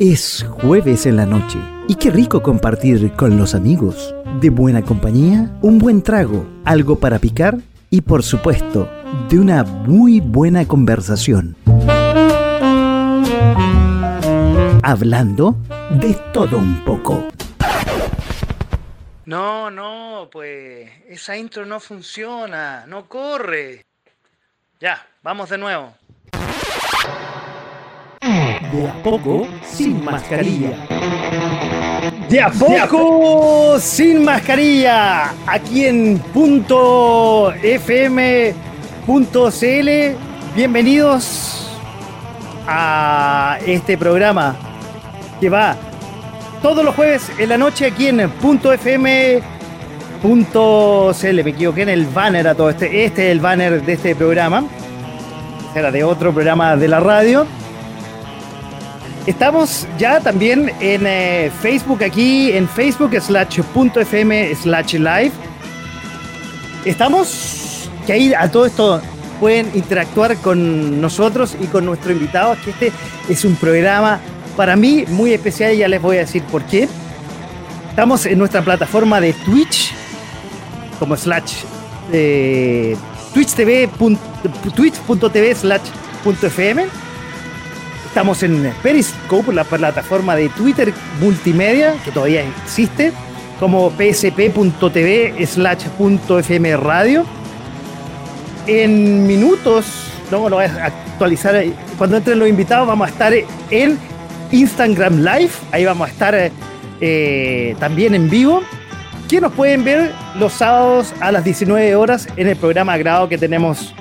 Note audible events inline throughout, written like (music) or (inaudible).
Es jueves en la noche y qué rico compartir con los amigos. De buena compañía, un buen trago, algo para picar y por supuesto, de una muy buena conversación. Hablando de todo un poco. No, no, pues esa intro no funciona, no corre. Ya, vamos de nuevo. De a poco, sin mascarilla. De a poco, sin mascarilla. Aquí en punto fm.cl. Bienvenidos a este programa que va todos los jueves en la noche aquí en punto fm.cl. Me equivoqué en el banner a todo este. Este es el banner de este programa. Era de otro programa de la radio. Estamos ya también en eh, Facebook aquí, en Facebook slash punto fm slash live. Estamos, que ahí a todo esto pueden interactuar con nosotros y con nuestro invitado, que este es un programa para mí muy especial y ya les voy a decir por qué. Estamos en nuestra plataforma de Twitch, como slash eh, twitch.tv slash punto fm Estamos en Periscope, la plataforma de Twitter multimedia, que todavía existe, como psp.tv slash radio. En minutos, no lo voy a actualizar, cuando entren los invitados vamos a estar en Instagram Live, ahí vamos a estar eh, también en vivo, que nos pueden ver los sábados a las 19 horas en el programa grado que tenemos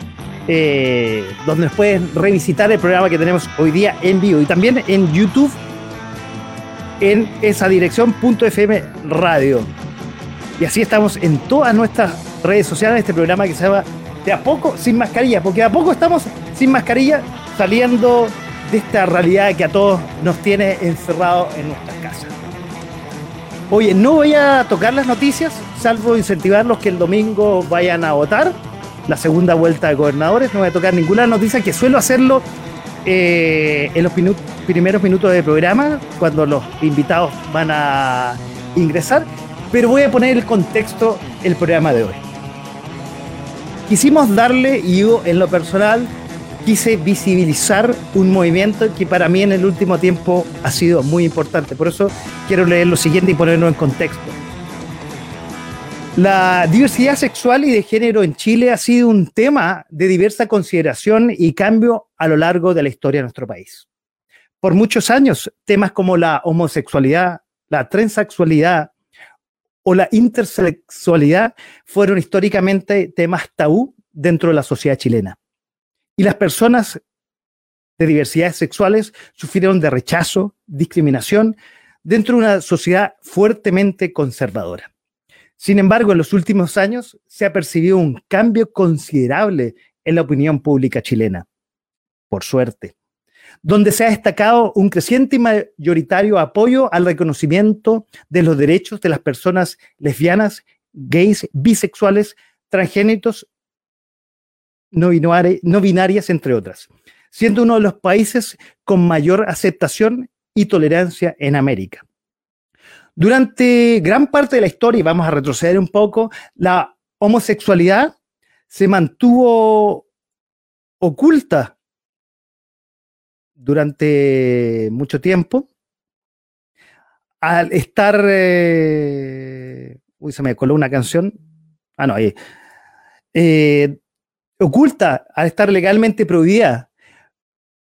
eh, donde pueden revisitar el programa que tenemos hoy día en vivo y también en YouTube en esa dirección .fm radio. Y así estamos en todas nuestras redes sociales, este programa que se llama De a poco sin mascarilla, porque de a poco estamos sin mascarilla saliendo de esta realidad que a todos nos tiene encerrados en nuestras casas. Oye, no voy a tocar las noticias, salvo incentivarlos que el domingo vayan a votar la segunda vuelta de gobernadores. No voy a tocar ninguna noticia, que suelo hacerlo eh, en los primeros minutos del programa, cuando los invitados van a ingresar, pero voy a poner el contexto el programa de hoy. Quisimos darle, y yo en lo personal, quise visibilizar un movimiento que para mí en el último tiempo ha sido muy importante. Por eso quiero leer lo siguiente y ponerlo en contexto. La diversidad sexual y de género en Chile ha sido un tema de diversa consideración y cambio a lo largo de la historia de nuestro país. Por muchos años, temas como la homosexualidad, la transexualidad o la intersexualidad fueron históricamente temas tabú dentro de la sociedad chilena. Y las personas de diversidades sexuales sufrieron de rechazo, discriminación dentro de una sociedad fuertemente conservadora. Sin embargo, en los últimos años se ha percibido un cambio considerable en la opinión pública chilena, por suerte, donde se ha destacado un creciente y mayoritario apoyo al reconocimiento de los derechos de las personas lesbianas, gays, bisexuales, transgénitos, no, no binarias, entre otras, siendo uno de los países con mayor aceptación y tolerancia en América. Durante gran parte de la historia, y vamos a retroceder un poco, la homosexualidad se mantuvo oculta durante mucho tiempo. Al estar... Eh, uy, se me coló una canción. Ah, no, ahí. Eh, oculta, al estar legalmente prohibida,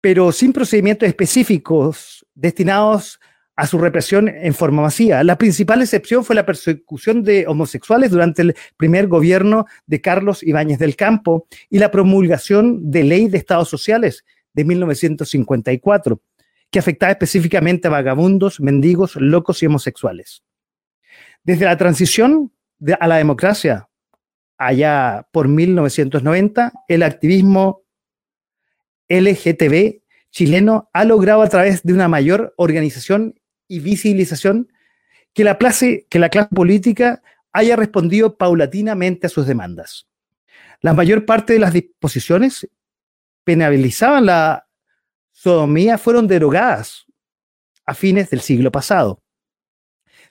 pero sin procedimientos específicos destinados a su represión en forma masiva. La principal excepción fue la persecución de homosexuales durante el primer gobierno de Carlos Ibáñez del Campo y la promulgación de ley de estados sociales de 1954, que afectaba específicamente a vagabundos, mendigos, locos y homosexuales. Desde la transición a la democracia allá por 1990, el activismo LGTB chileno ha logrado a través de una mayor organización y visibilización que la clase, que la clase política haya respondido paulatinamente a sus demandas. La mayor parte de las disposiciones penalizaban la sodomía fueron derogadas a fines del siglo pasado,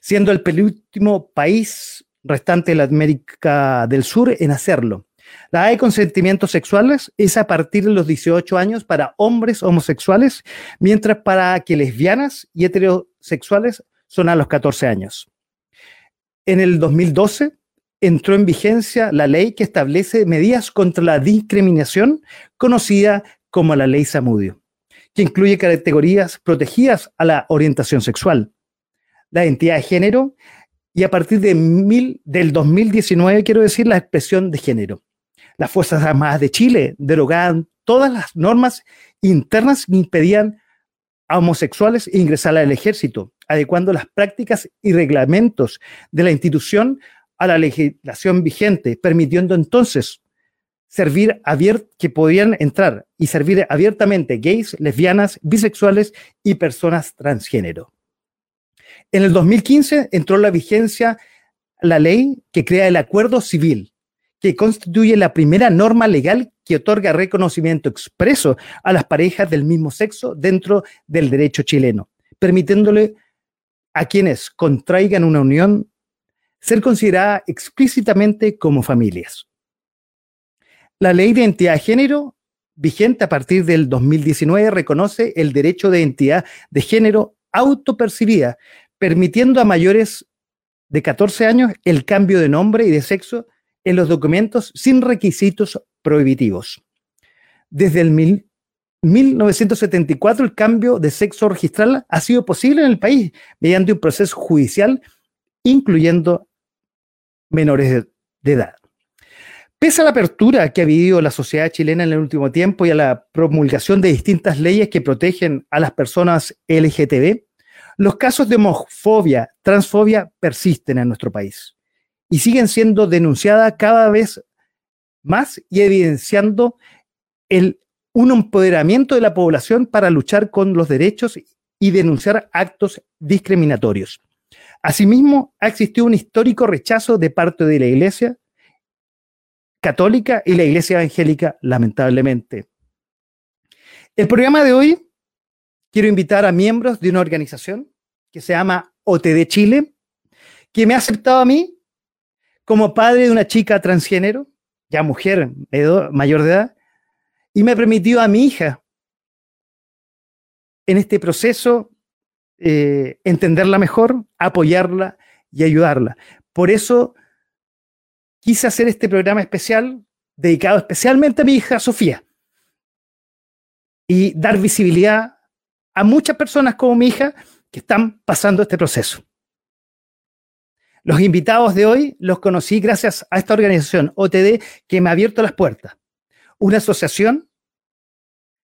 siendo el penúltimo país restante de la América del Sur en hacerlo. La de consentimientos sexuales es a partir de los 18 años para hombres homosexuales, mientras para que lesbianas y heterosexuales son a los 14 años. En el 2012 entró en vigencia la ley que establece medidas contra la discriminación, conocida como la ley Samudio, que incluye categorías protegidas a la orientación sexual, la identidad de género y a partir de mil, del 2019, quiero decir, la expresión de género. Las Fuerzas Armadas de Chile derogaban todas las normas internas que impedían a homosexuales ingresar al ejército, adecuando las prácticas y reglamentos de la institución a la legislación vigente, permitiendo entonces servir que podían entrar y servir abiertamente gays, lesbianas, bisexuales y personas transgénero. En el 2015 entró en la vigencia la ley que crea el acuerdo civil, que constituye la primera norma legal que otorga reconocimiento expreso a las parejas del mismo sexo dentro del derecho chileno, permitiéndole a quienes contraigan una unión ser considerada explícitamente como familias. La ley de identidad de género, vigente a partir del 2019, reconoce el derecho de identidad de género autopercibida, permitiendo a mayores de 14 años el cambio de nombre y de sexo en los documentos sin requisitos prohibitivos. Desde el 1974 el cambio de sexo registral ha sido posible en el país mediante un proceso judicial incluyendo menores de, edad. Pese a la apertura que ha vivido la sociedad chilena en el último tiempo y a la promulgación de distintas leyes que protegen a las personas LGTB, los casos de homofobia, transfobia persisten en nuestro país y siguen siendo denunciadas cada vez más y evidenciando el, un empoderamiento de la población para luchar con los derechos y denunciar actos discriminatorios. Asimismo, ha existido un histórico rechazo de parte de la Iglesia católica y la Iglesia evangélica, lamentablemente. El programa de hoy quiero invitar a miembros de una organización que se llama OTD Chile, que me ha aceptado a mí como padre de una chica transgénero, ya mujer mayor de edad, y me ha permitido a mi hija en este proceso eh, entenderla mejor, apoyarla y ayudarla. Por eso quise hacer este programa especial dedicado especialmente a mi hija Sofía y dar visibilidad a muchas personas como mi hija que están pasando este proceso. Los invitados de hoy los conocí gracias a esta organización OTD que me ha abierto las puertas. Una asociación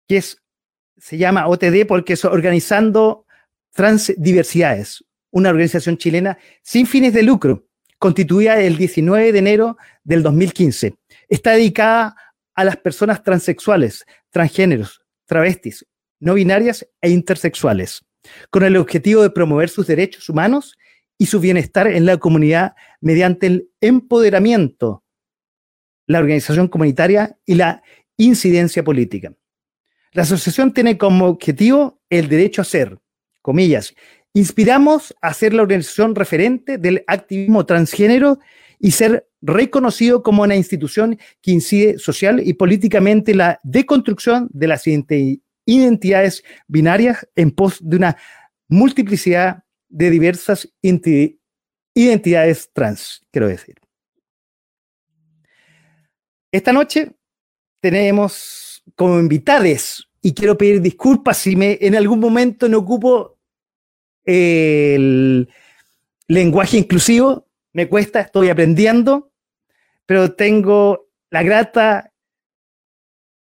que se llama OTD porque es Organizando Transdiversidades, una organización chilena sin fines de lucro, constituida el 19 de enero del 2015. Está dedicada a las personas transexuales, transgéneros, travestis, no binarias e intersexuales, con el objetivo de promover sus derechos humanos y su bienestar en la comunidad mediante el empoderamiento, la organización comunitaria y la incidencia política. La asociación tiene como objetivo el derecho a ser, comillas, inspiramos a ser la organización referente del activismo transgénero y ser reconocido como una institución que incide social y políticamente la deconstrucción de las identidades binarias en pos de una multiplicidad de diversas identidades trans, quiero decir. Esta noche tenemos como invitades, y quiero pedir disculpas si me en algún momento no ocupo el lenguaje inclusivo, me cuesta, estoy aprendiendo, pero tengo la grata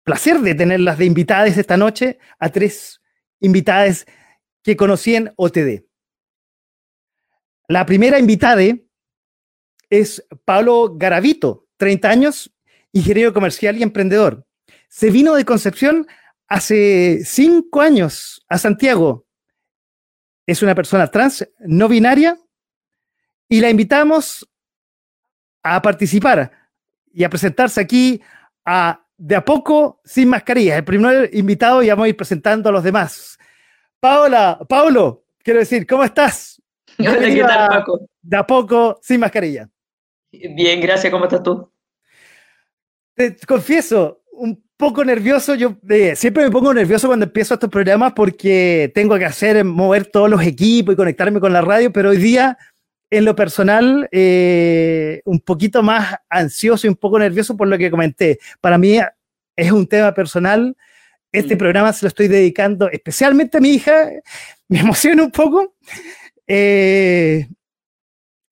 placer de tenerlas de invitadas esta noche a tres invitadas que conocí en OTD. La primera invitada es Pablo Garavito. 30 años, ingeniero comercial y emprendedor. Se vino de Concepción hace cinco años a Santiago. Es una persona trans, no binaria, y la invitamos a participar y a presentarse aquí a De a poco sin mascarilla. El primer invitado y vamos a ir presentando a los demás. Paola, Paulo, quiero decir, ¿cómo estás? Hola, ¿qué tal, Paco? De a poco sin mascarilla. Bien, gracias, ¿cómo estás tú? Te confieso, un poco nervioso. Yo eh, siempre me pongo nervioso cuando empiezo estos programas porque tengo que hacer, mover todos los equipos y conectarme con la radio, pero hoy día, en lo personal, eh, un poquito más ansioso y un poco nervioso por lo que comenté. Para mí es un tema personal. Este Mm. programa se lo estoy dedicando especialmente a mi hija. (laughs) Me emociona un poco. Eh,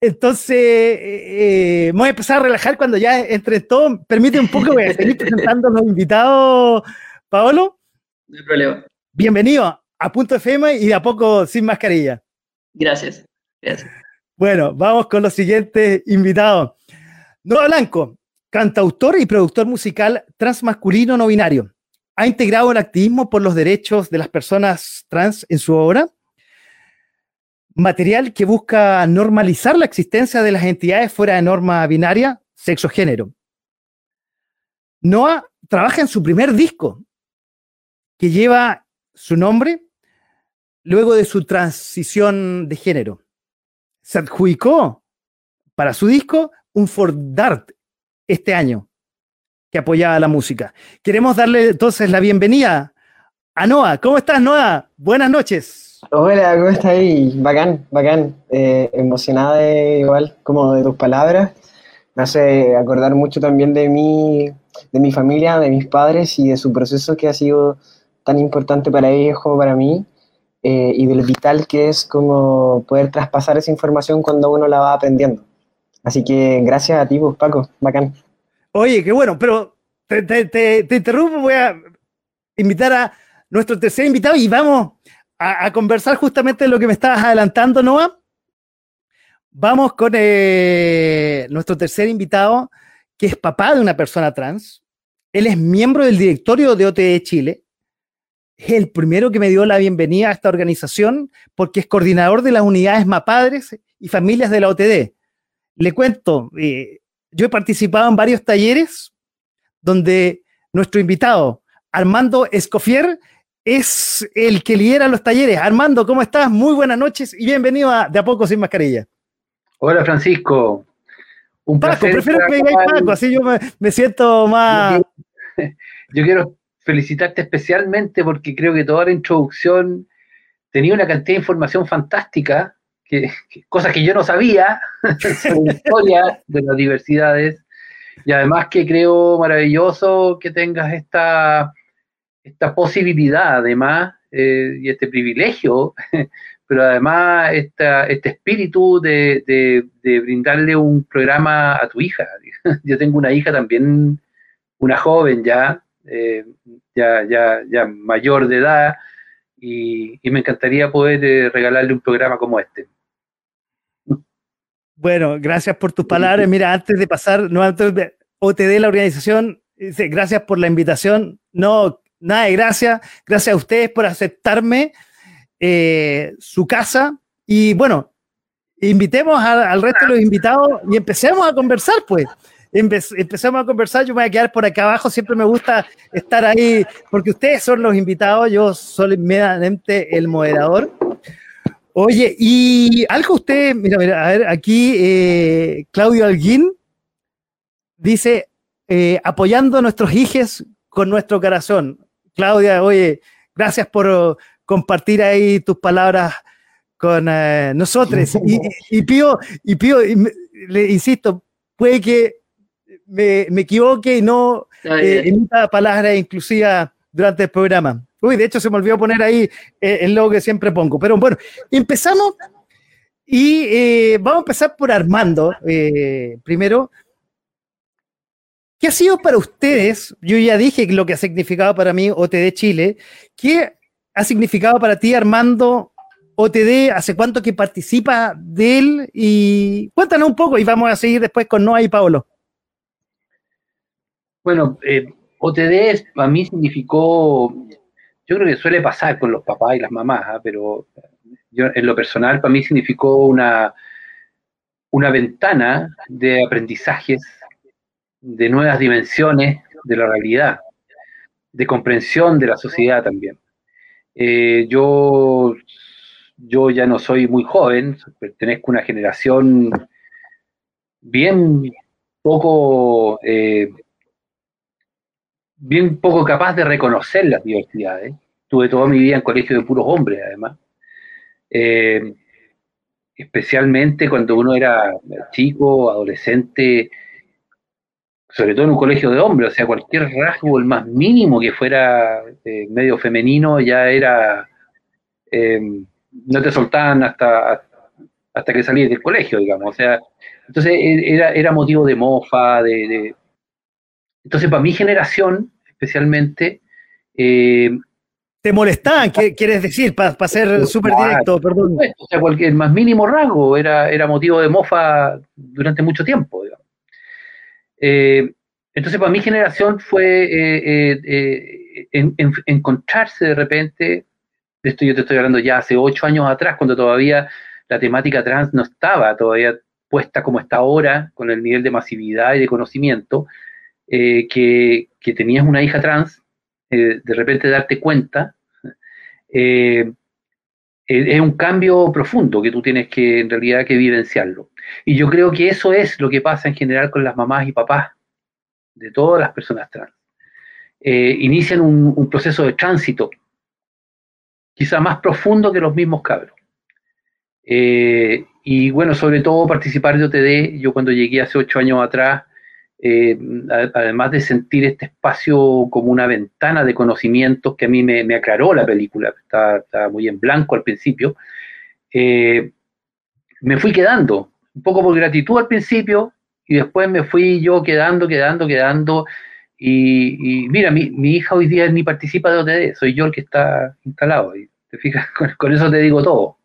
entonces, eh, eh, voy a empezar a relajar cuando ya entre todo. Permite un poco, voy a seguir presentando a los invitados. Paolo, No hay problema. bienvenido a Punto FM y de a poco sin mascarilla. Gracias. Gracias. Bueno, vamos con los siguientes invitados. Noah Blanco, cantautor y productor musical transmasculino no binario. Ha integrado el activismo por los derechos de las personas trans en su obra. Material que busca normalizar la existencia de las entidades fuera de norma binaria, sexo-género. Noah trabaja en su primer disco, que lleva su nombre luego de su transición de género se adjudicó para su disco un Ford Dart este año que apoyaba la música. Queremos darle entonces la bienvenida a Noah. ¿Cómo estás, Noah? Buenas noches. Hola, ¿cómo estás? Bacán, bacán. Eh, emocionada de, igual como de tus palabras. Me hace acordar mucho también de mi, de mi familia, de mis padres y de su proceso que ha sido tan importante para ellos como para mí. eh, y de lo vital que es como poder traspasar esa información cuando uno la va aprendiendo. Así que gracias a ti, pues, Paco, bacán. Oye, qué bueno, pero te, te- te- te interrumpo, voy a invitar a nuestro tercer invitado y vamos a, conversar justamente de lo que me estabas adelantando, Noah. Vamos con eh, nuestro tercer invitado, que es papá de una persona trans. Él es miembro del directorio de OTE Chile. Es el primero que me dio la bienvenida a esta organización porque es coordinador de las unidades MAPADRES y familias de la OTD. Le cuento, eh, yo he participado en varios talleres donde nuestro invitado, Armando Escofier, es el que lidera los talleres. Armando, ¿cómo estás? Muy buenas noches y bienvenido a De a poco sin mascarilla. Hola Francisco, un Paco, placer. prefiero que me digáis. Paco, así yo me, me siento más... (laughs) Yo quiero felicitarte especialmente porque creo que toda la introducción tenía una cantidad de información fantástica, que, que- cosas que yo no sabía (laughs) sobre la historia de las diversidades, y además que creo maravilloso que tengas esta, esta posibilidad, además, eh, y este privilegio, (laughs) pero además esta, este espíritu de, de- brindarle un programa a tu hija. (laughs) Yo tengo una hija también, una joven ya, eh, ya, ya, ya mayor de edad, y, y me encantaría poder eh, regalarle un programa como este. Bueno, gracias por tus palabras. Mira, antes de pasar, no antes de OTD, la organización, dice, gracias por la invitación. No, nada de gracias. Gracias a ustedes por aceptarme eh, su casa. Y bueno, invitemos al resto de los invitados y empecemos a conversar, pues. Empe- empecemos a conversar. Yo me voy a quedar por acá abajo. Siempre me gusta estar ahí porque ustedes son los invitados. Yo soy meramente el moderador. Oye, y algo usted, mira, mira, a ver, aquí eh, Claudio Alguín dice, eh, apoyando a nuestros hijos con nuestro corazón. Claudia, oye, gracias por oh, compartir ahí tus palabras con eh, nosotros. Y, y pido, y pido, y me- le insisto, puede que me, me equivoque y no eh, emita palabras inclusivas durante el programa. Uy, de hecho se me olvidó poner ahí eh, el logo que siempre pongo. Pero bueno, empezamos y eh, vamos a empezar por Armando. primero, ¿qué ha sido para ustedes? Yo ya dije lo que ha significado para mí OTD Chile. ¿Qué ha significado para ti, Armando, OTD? ¿Hace cuánto que participa de él? Y cuéntanos un poco y vamos a seguir después con Noah y Paolo. Bueno, eh, OTD para mí significó, yo creo que suele pasar con los papás y las mamás, ¿ah? pero yo, en lo personal para mí significó una, una ventana de aprendizajes, de nuevas dimensiones de la realidad, de comprensión de la sociedad también. Eh, yo, yo ya no soy muy joven, pertenezco a una generación bien poco, eh, bien poco capaz de reconocer las diversidades. Tuve toda mi vida en colegio de puros hombres, además. Eh, especialmente cuando uno era chico, adolescente, sobre todo en un colegio de hombres, o sea, cualquier rasgo, el más mínimo que fuera eh, medio femenino, ya era, eh, no te soltaban hasta, hasta que salías del colegio, digamos, o sea, entonces e, era, era motivo de mofa, de, Entonces, para mi generación, especialmente, eh, ¿Te molestaban? ¿Qué quieres decir? Para ser súper directo, perdón. O sea, cualquier más mínimo rasgo era, era motivo de mofa durante mucho tiempo. Digamos. Eh, entonces, para mi generación fue eh, eh, encontrarse de repente, de esto yo te estoy hablando ya hace ocho años atrás, cuando todavía la temática trans no estaba todavía puesta como está ahora, con el nivel de masividad y de conocimiento, que, tenías una hija trans de repente darte cuenta, eh, es un cambio profundo que tú tienes que en realidad que vivenciarlo. Y yo creo que eso es lo que pasa en general con las mamás y papás de todas las personas trans. Eh, inician un, proceso de tránsito, quizá más profundo que los mismos cabros. y bueno, sobre todo participar de OTD, yo cuando llegué hace ocho años atrás, eh, además de sentir este espacio como una ventana de conocimientos que a mí me, aclaró la película, estaba, muy en blanco al principio, eh, me fui quedando, un poco por gratitud al principio, y después me fui yo quedando, quedando, quedando, y, mira, mi, hija hoy día ni participa de OTD, soy yo el que está instalado, y te fijas, (laughs) con, eso te digo todo.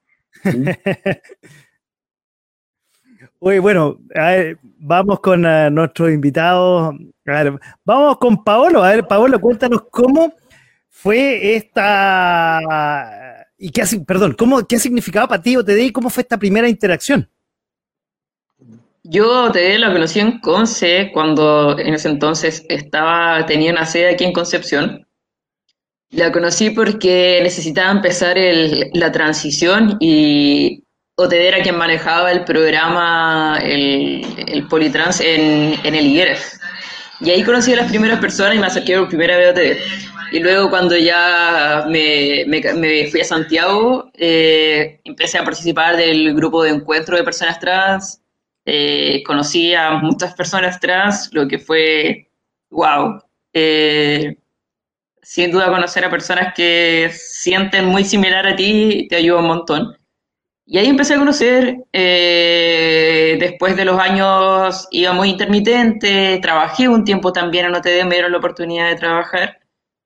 (laughs) Uy, bueno, vamos con uh, nuestros invitados. A ver, vamos con Paolo. A ver, Paolo, cuéntanos cómo fue esta. ¿Y qué, perdón, ¿cómo, qué ha significado para ti OTD y cómo fue esta primera interacción? Yo OTD la conocí en Conce cuando en ese entonces estaba, tenía una sede aquí en Concepción. La conocí porque necesitaba empezar la transición y OTD era quien manejaba el programa, el, el Politrans en, en el IGREF. Y ahí conocí a las primeras personas y me acerqué por primera vez a OTD. Y luego cuando ya me, me, fui a Santiago, eh, empecé a participar del grupo de encuentro de personas trans. Eh, conocí a muchas personas trans, lo que fue wow. Eh, sin duda conocer a personas que sienten muy similar a ti te ayuda un montón. Y ahí empecé a conocer, eh, después de los años iba muy intermitente, trabajé un tiempo también en OTD, me dieron la oportunidad de trabajar.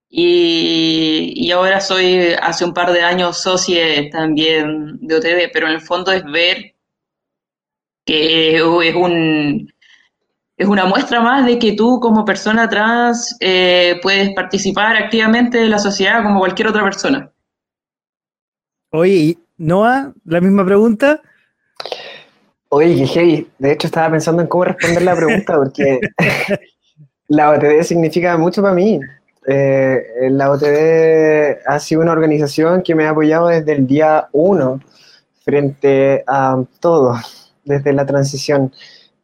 Y, ahora soy, hace un par de años, socie también de OTD, pero en el fondo es ver que es, un, es una muestra más de que tú como persona trans eh, puedes participar activamente de la sociedad como cualquier otra persona. Oye, Noah, la misma pregunta. Oye, que De hecho, estaba pensando en cómo responder la pregunta porque (laughs) la OTD significa mucho para mí. Eh, la OTD ha sido una organización que me ha apoyado desde el día uno frente a todo, desde la transición.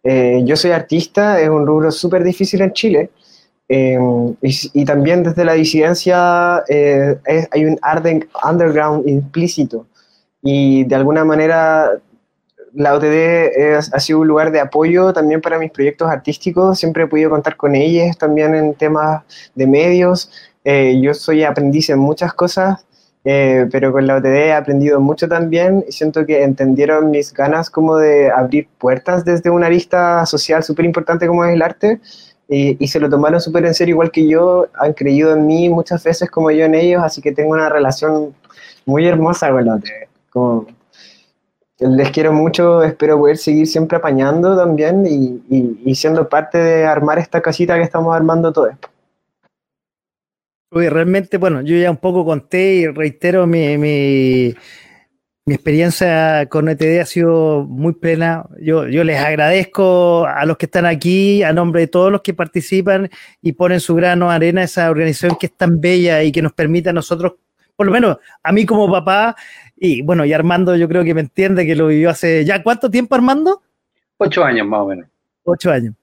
Eh, yo soy artista, es un rubro súper difícil en Chile. Eh, y, también desde la disidencia hay un underground implícito y de alguna manera la OTD ha sido un lugar de apoyo también para mis proyectos artísticos, siempre he podido contar con ellas también en temas de medios. Eh, yo soy aprendiz en muchas cosas, eh, pero con la OTD he aprendido mucho también y siento que entendieron mis ganas como de abrir puertas desde una arista social súper importante como es el arte y, y se lo tomaron súper en serio igual que yo, han creído en mí muchas veces como yo en ellos, así que tengo una relación muy hermosa con la OTD les quiero mucho, espero poder seguir siempre apañando también y, siendo parte de armar esta casita que estamos armando todo esto. Uy, realmente, bueno, yo ya un poco conté y reitero mi, mi, experiencia con ETD ha sido muy plena. Yo, yo les agradezco a los que están aquí, a nombre de todos los que participan y ponen su grano de arena a esa organización que es tan bella y que nos permite a nosotros, por lo menos a mí como papá, y bueno, y Armando yo creo que me entiende que lo vivió hace ya, ¿cuánto tiempo Armando? Ocho años más o menos. Ocho años.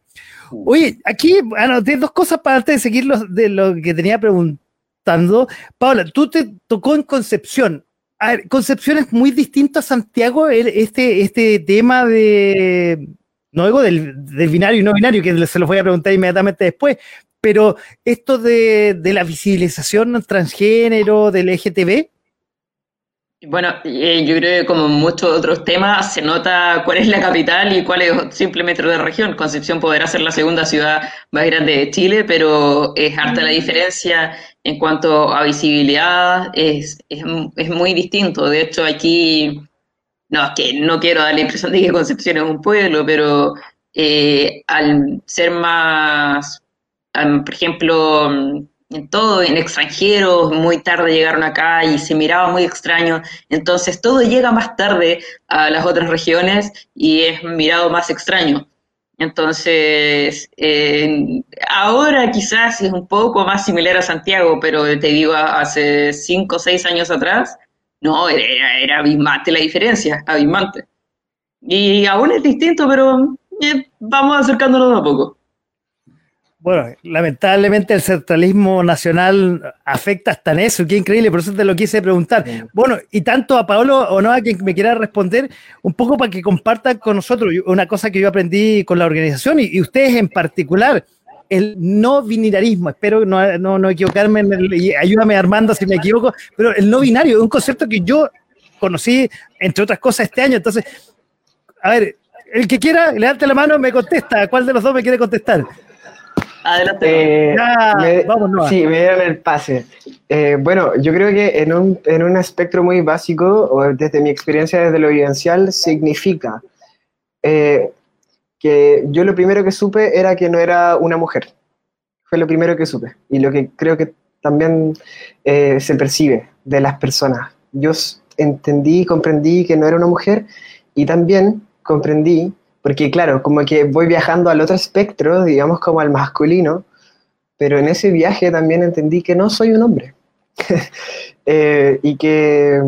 Oye, aquí anoté dos cosas para antes de seguir de lo que tenía preguntando. Paula, tú te tocó en Concepción. Concepción es muy distinto a Santiago, este, este tema de, no digo del, binario y no binario, que se los voy a preguntar inmediatamente después, pero esto de, de la visibilización transgénero, del LGTB, bueno, eh, yo creo que como muchos otros temas se nota cuál es la capital y cuál es simple metro de región. Concepción podrá ser la segunda ciudad más grande de Chile, pero es harta la diferencia en cuanto a visibilidad, es, es, muy distinto. De hecho, aquí, no, es que no quiero dar la impresión de que Concepción es un pueblo, pero eh, al ser más, por ejemplo, en todo, en extranjeros, muy tarde llegaron acá y se miraba muy extraño. Entonces todo llega más tarde a las otras regiones y es mirado más extraño. Entonces, ahora quizás es un poco más similar a Santiago, pero te digo, hace cinco o seis años atrás, no, era, era abismante la diferencia, abismante. Y aún es distinto, pero eh, vamos acercándonos a poco. Bueno, lamentablemente el centralismo nacional afecta hasta en eso, qué increíble, por eso te lo quise preguntar. Bueno, y tanto a Pablo o no a quien me quiera responder, un poco para que compartan con nosotros una cosa que yo aprendí con la organización y, ustedes en particular, el no binarismo, espero no, no, no equivocarme, y ayúdame Armando si me equivoco, pero el no binario es un concepto que yo conocí, entre otras cosas, este año. Entonces, a ver, el que quiera, levante la mano, me contesta. ¿Cuál de los dos me quiere contestar? Adelante. Eh, sí, me dieron el pase. Eh, bueno, yo creo que en un, en un espectro muy básico, o desde mi experiencia desde lo vivencial, significa eh, que yo lo primero que supe era que no era una mujer. Fue lo primero que supe. Y lo que creo que también se percibe de las personas. Yo entendí, comprendí que no era una mujer y también comprendí porque claro, como que voy viajando al otro espectro, digamos como al masculino, pero en ese viaje también entendí que no soy un hombre. (laughs) Eh, y, que,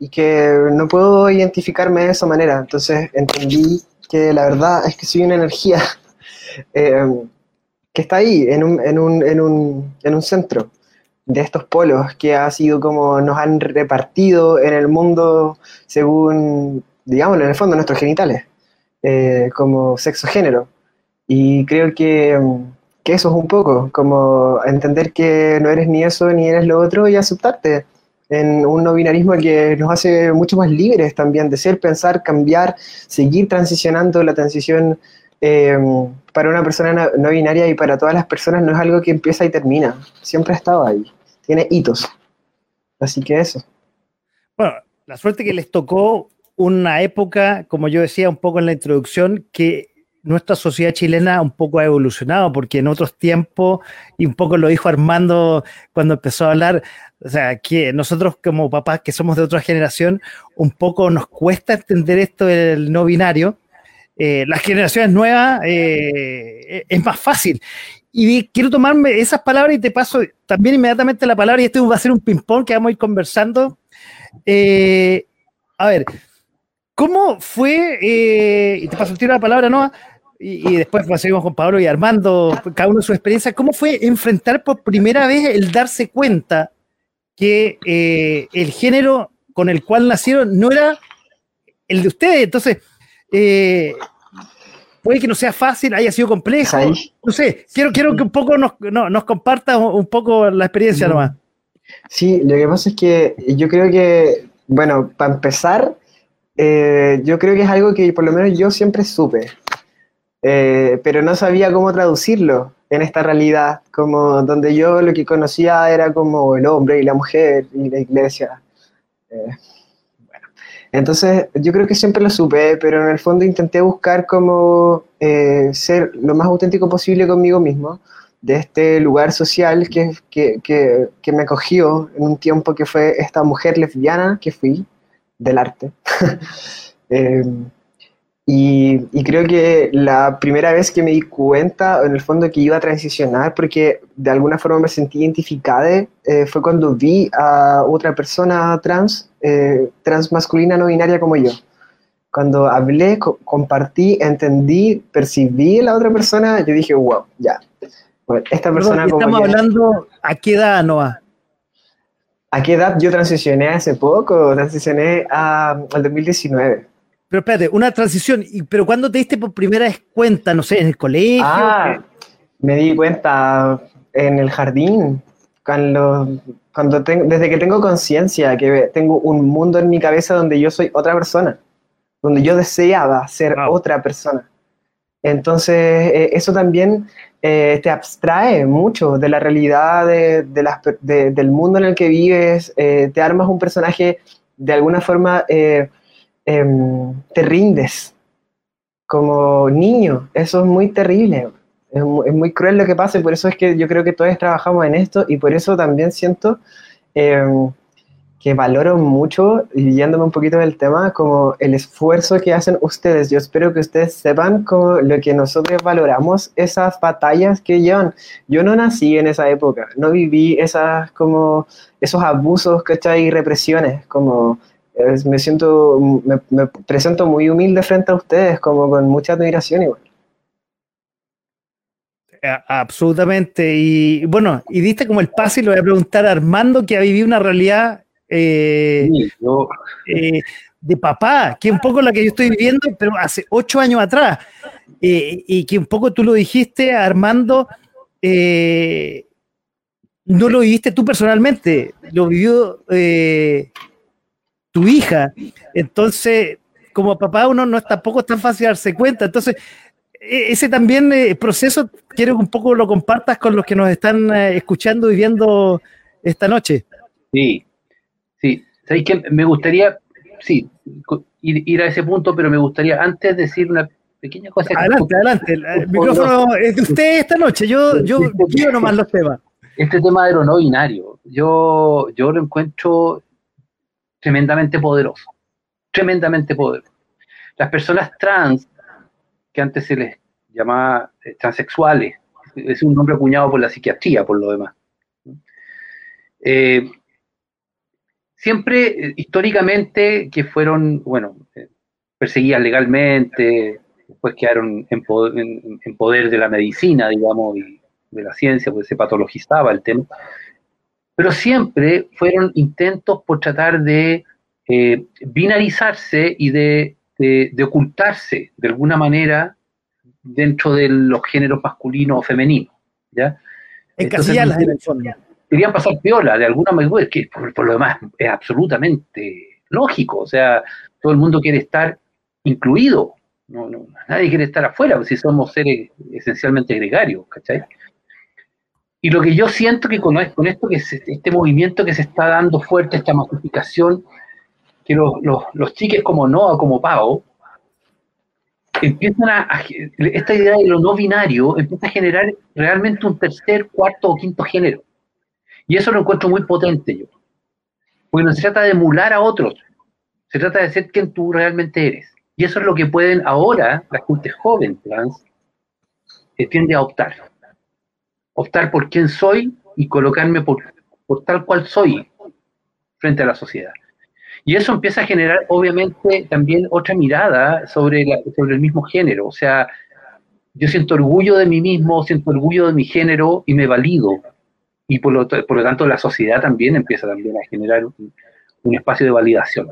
y que no puedo identificarme de esa manera. Entonces entendí que la verdad es que soy una energía (laughs) eh, que está ahí, en un, en, un, en, un, en un centro de estos polos que ha sido como nos han repartido en el mundo según, digámoslo, en el fondo, nuestros genitales. Eh, como sexo género. Y creo que, que, eso es un poco, como entender que no eres ni eso ni eres lo otro y aceptarte en un no binarismo que nos hace mucho más libres también de ser, pensar, cambiar, seguir transicionando la transición eh, para una persona no, binaria y para todas las personas no es algo que empieza y termina, siempre ha estado ahí, tiene hitos. Así que eso. Bueno, la suerte que les tocó una época, como yo decía un poco en la introducción, que nuestra sociedad chilena un poco ha evolucionado, porque en otros tiempos, y un poco lo dijo Armando cuando empezó a hablar, o sea, que nosotros como papás que somos de otra generación, un poco nos cuesta entender esto del no binario. Eh, las generaciones nuevas eh, es más fácil. Y quiero tomarme esas palabras y te paso también inmediatamente la palabra, y esto va a ser un ping-pong que vamos a ir conversando. Eh, a ver, ¿Cómo fue, eh, y te paso el tiro la palabra, Noah, y, después seguimos con Pablo y Armando, cada uno su experiencia, ¿cómo fue enfrentar por primera vez el darse cuenta que eh, el género con el cual nacieron no era el de ustedes? Entonces, eh, puede que no sea fácil, haya sido complejo. No sé, quiero, quiero que un poco nos, no, nos compartas un poco la experiencia nomás. Sí, lo que pasa es que yo creo que, bueno, para empezar, eh, yo creo que es algo que por lo menos yo siempre supe, eh, pero no sabía cómo traducirlo en esta realidad, como donde yo lo que conocía era como el hombre y la mujer y la iglesia. Eh, bueno, Entonces, yo creo que siempre lo supe, pero en el fondo intenté buscar cómo ser lo más auténtico posible conmigo mismo, de este lugar social que, que, que, me acogió en un tiempo que fue esta mujer lesbiana que fui, del arte. (laughs) eh, y, creo que la primera vez que me di cuenta, en el fondo, que iba a transicionar, porque de alguna forma me sentí identificada, eh, fue cuando vi a otra persona trans, eh, trans masculina no binaria como yo. Cuando hablé, compartí, entendí, percibí a la otra persona, yo dije, wow, ya. esta persona Estamos hablando, ¿a qué edad, Noah? ¿A qué edad yo transicioné hace poco? Transicioné a, al 2019. Pero espérate, una transición, pero ¿cuándo te diste por primera vez cuenta? No sé, en el colegio. Ah, me di cuenta en el jardín, cuando, cuando tengo, desde que tengo conciencia, que tengo un mundo en mi cabeza donde yo soy otra persona, donde yo deseaba ser otra persona. Entonces, eh, eso también eh, te abstrae mucho de la realidad de, del mundo en el que vives, eh, te armas un personaje de alguna forma Em, te rindes como niño. Eso es muy terrible. Es, muy cruel lo que pasa por eso es que yo creo que todos trabajamos en esto y por eso también siento em, que valoro mucho, y yéndome un poquito del tema, como el esfuerzo que hacen ustedes. Yo espero que ustedes sepan como lo que nosotros valoramos, esas batallas que llevan. Yo no nací en esa época, no viví esas como esos abusos, ¿cachai? Y represiones, como me siento, me, presento muy humilde frente a ustedes, como con mucha admiración igual. Absolutamente. Y bueno, y diste como el pase y lo voy a preguntar a Armando, que ha vivido una realidad eh, eh, de papá, que es un poco la que yo estoy viviendo, pero hace ocho años atrás. Eh, y que un poco tú lo dijiste, Armando, no lo viviste tú personalmente, lo vivió tu hija. Entonces, como papá, uno no es tampoco tan fácil darse cuenta. Entonces, e, ese también eh, proceso quiero que un poco lo compartas con los que nos están eh, escuchando y viendo esta noche. Sí, sí. ¿Sabéis que me gustaría, sí, ir, a ese punto, pero me gustaría antes decir una pequeña cosa. Adelante, adelante. El micrófono es de usted esta noche. Yo, yo quiero nomás los temas. Este tema de lo no binario, yo, yo lo encuentro tremendamente poderoso, tremendamente poderoso. Las personas trans, que antes se les llamaba eh, transexuales, es un nombre acuñado por la psiquiatría, por lo demás. Eh, siempre, eh, históricamente, que fueron, bueno, perseguidas legalmente, después quedaron en poder, de la medicina, digamos, y de la ciencia, pues se patologizaba el tema pero siempre fueron intentos por tratar de eh, binarizarse y de, ocultarse de alguna manera dentro de los géneros masculino o femenino. ¿ya? Encasillarlas en el fondo. Querían pasar piola de alguna manera, que por, lo demás es absolutamente lógico, o sea, todo el mundo quiere estar incluido, no, nadie quiere estar afuera, si somos seres esencialmente gregarios, ¿cachai? Y lo que yo siento que con, esto, que este movimiento que se está dando fuerte, esta masificación, que los, los, chiques como Noah, como Pau, empiezan a, esta idea de lo no binario empieza a generar realmente un tercer, cuarto o quinto género. Y eso lo encuentro muy potente yo. Porque no se trata de emular a otros, se trata de ser quien tú realmente eres. Y eso es lo que pueden ahora, la gente joven trans, que tiende a optar optar por quién soy y colocarme por, por tal cual soy frente a la sociedad. Y eso empieza a generar, obviamente, también otra mirada sobre, sobre el mismo género. O sea, yo siento orgullo de mí mismo, siento orgullo de mi género y me valido. Y por lo, tanto, la sociedad también empieza también a generar un, espacio de validación.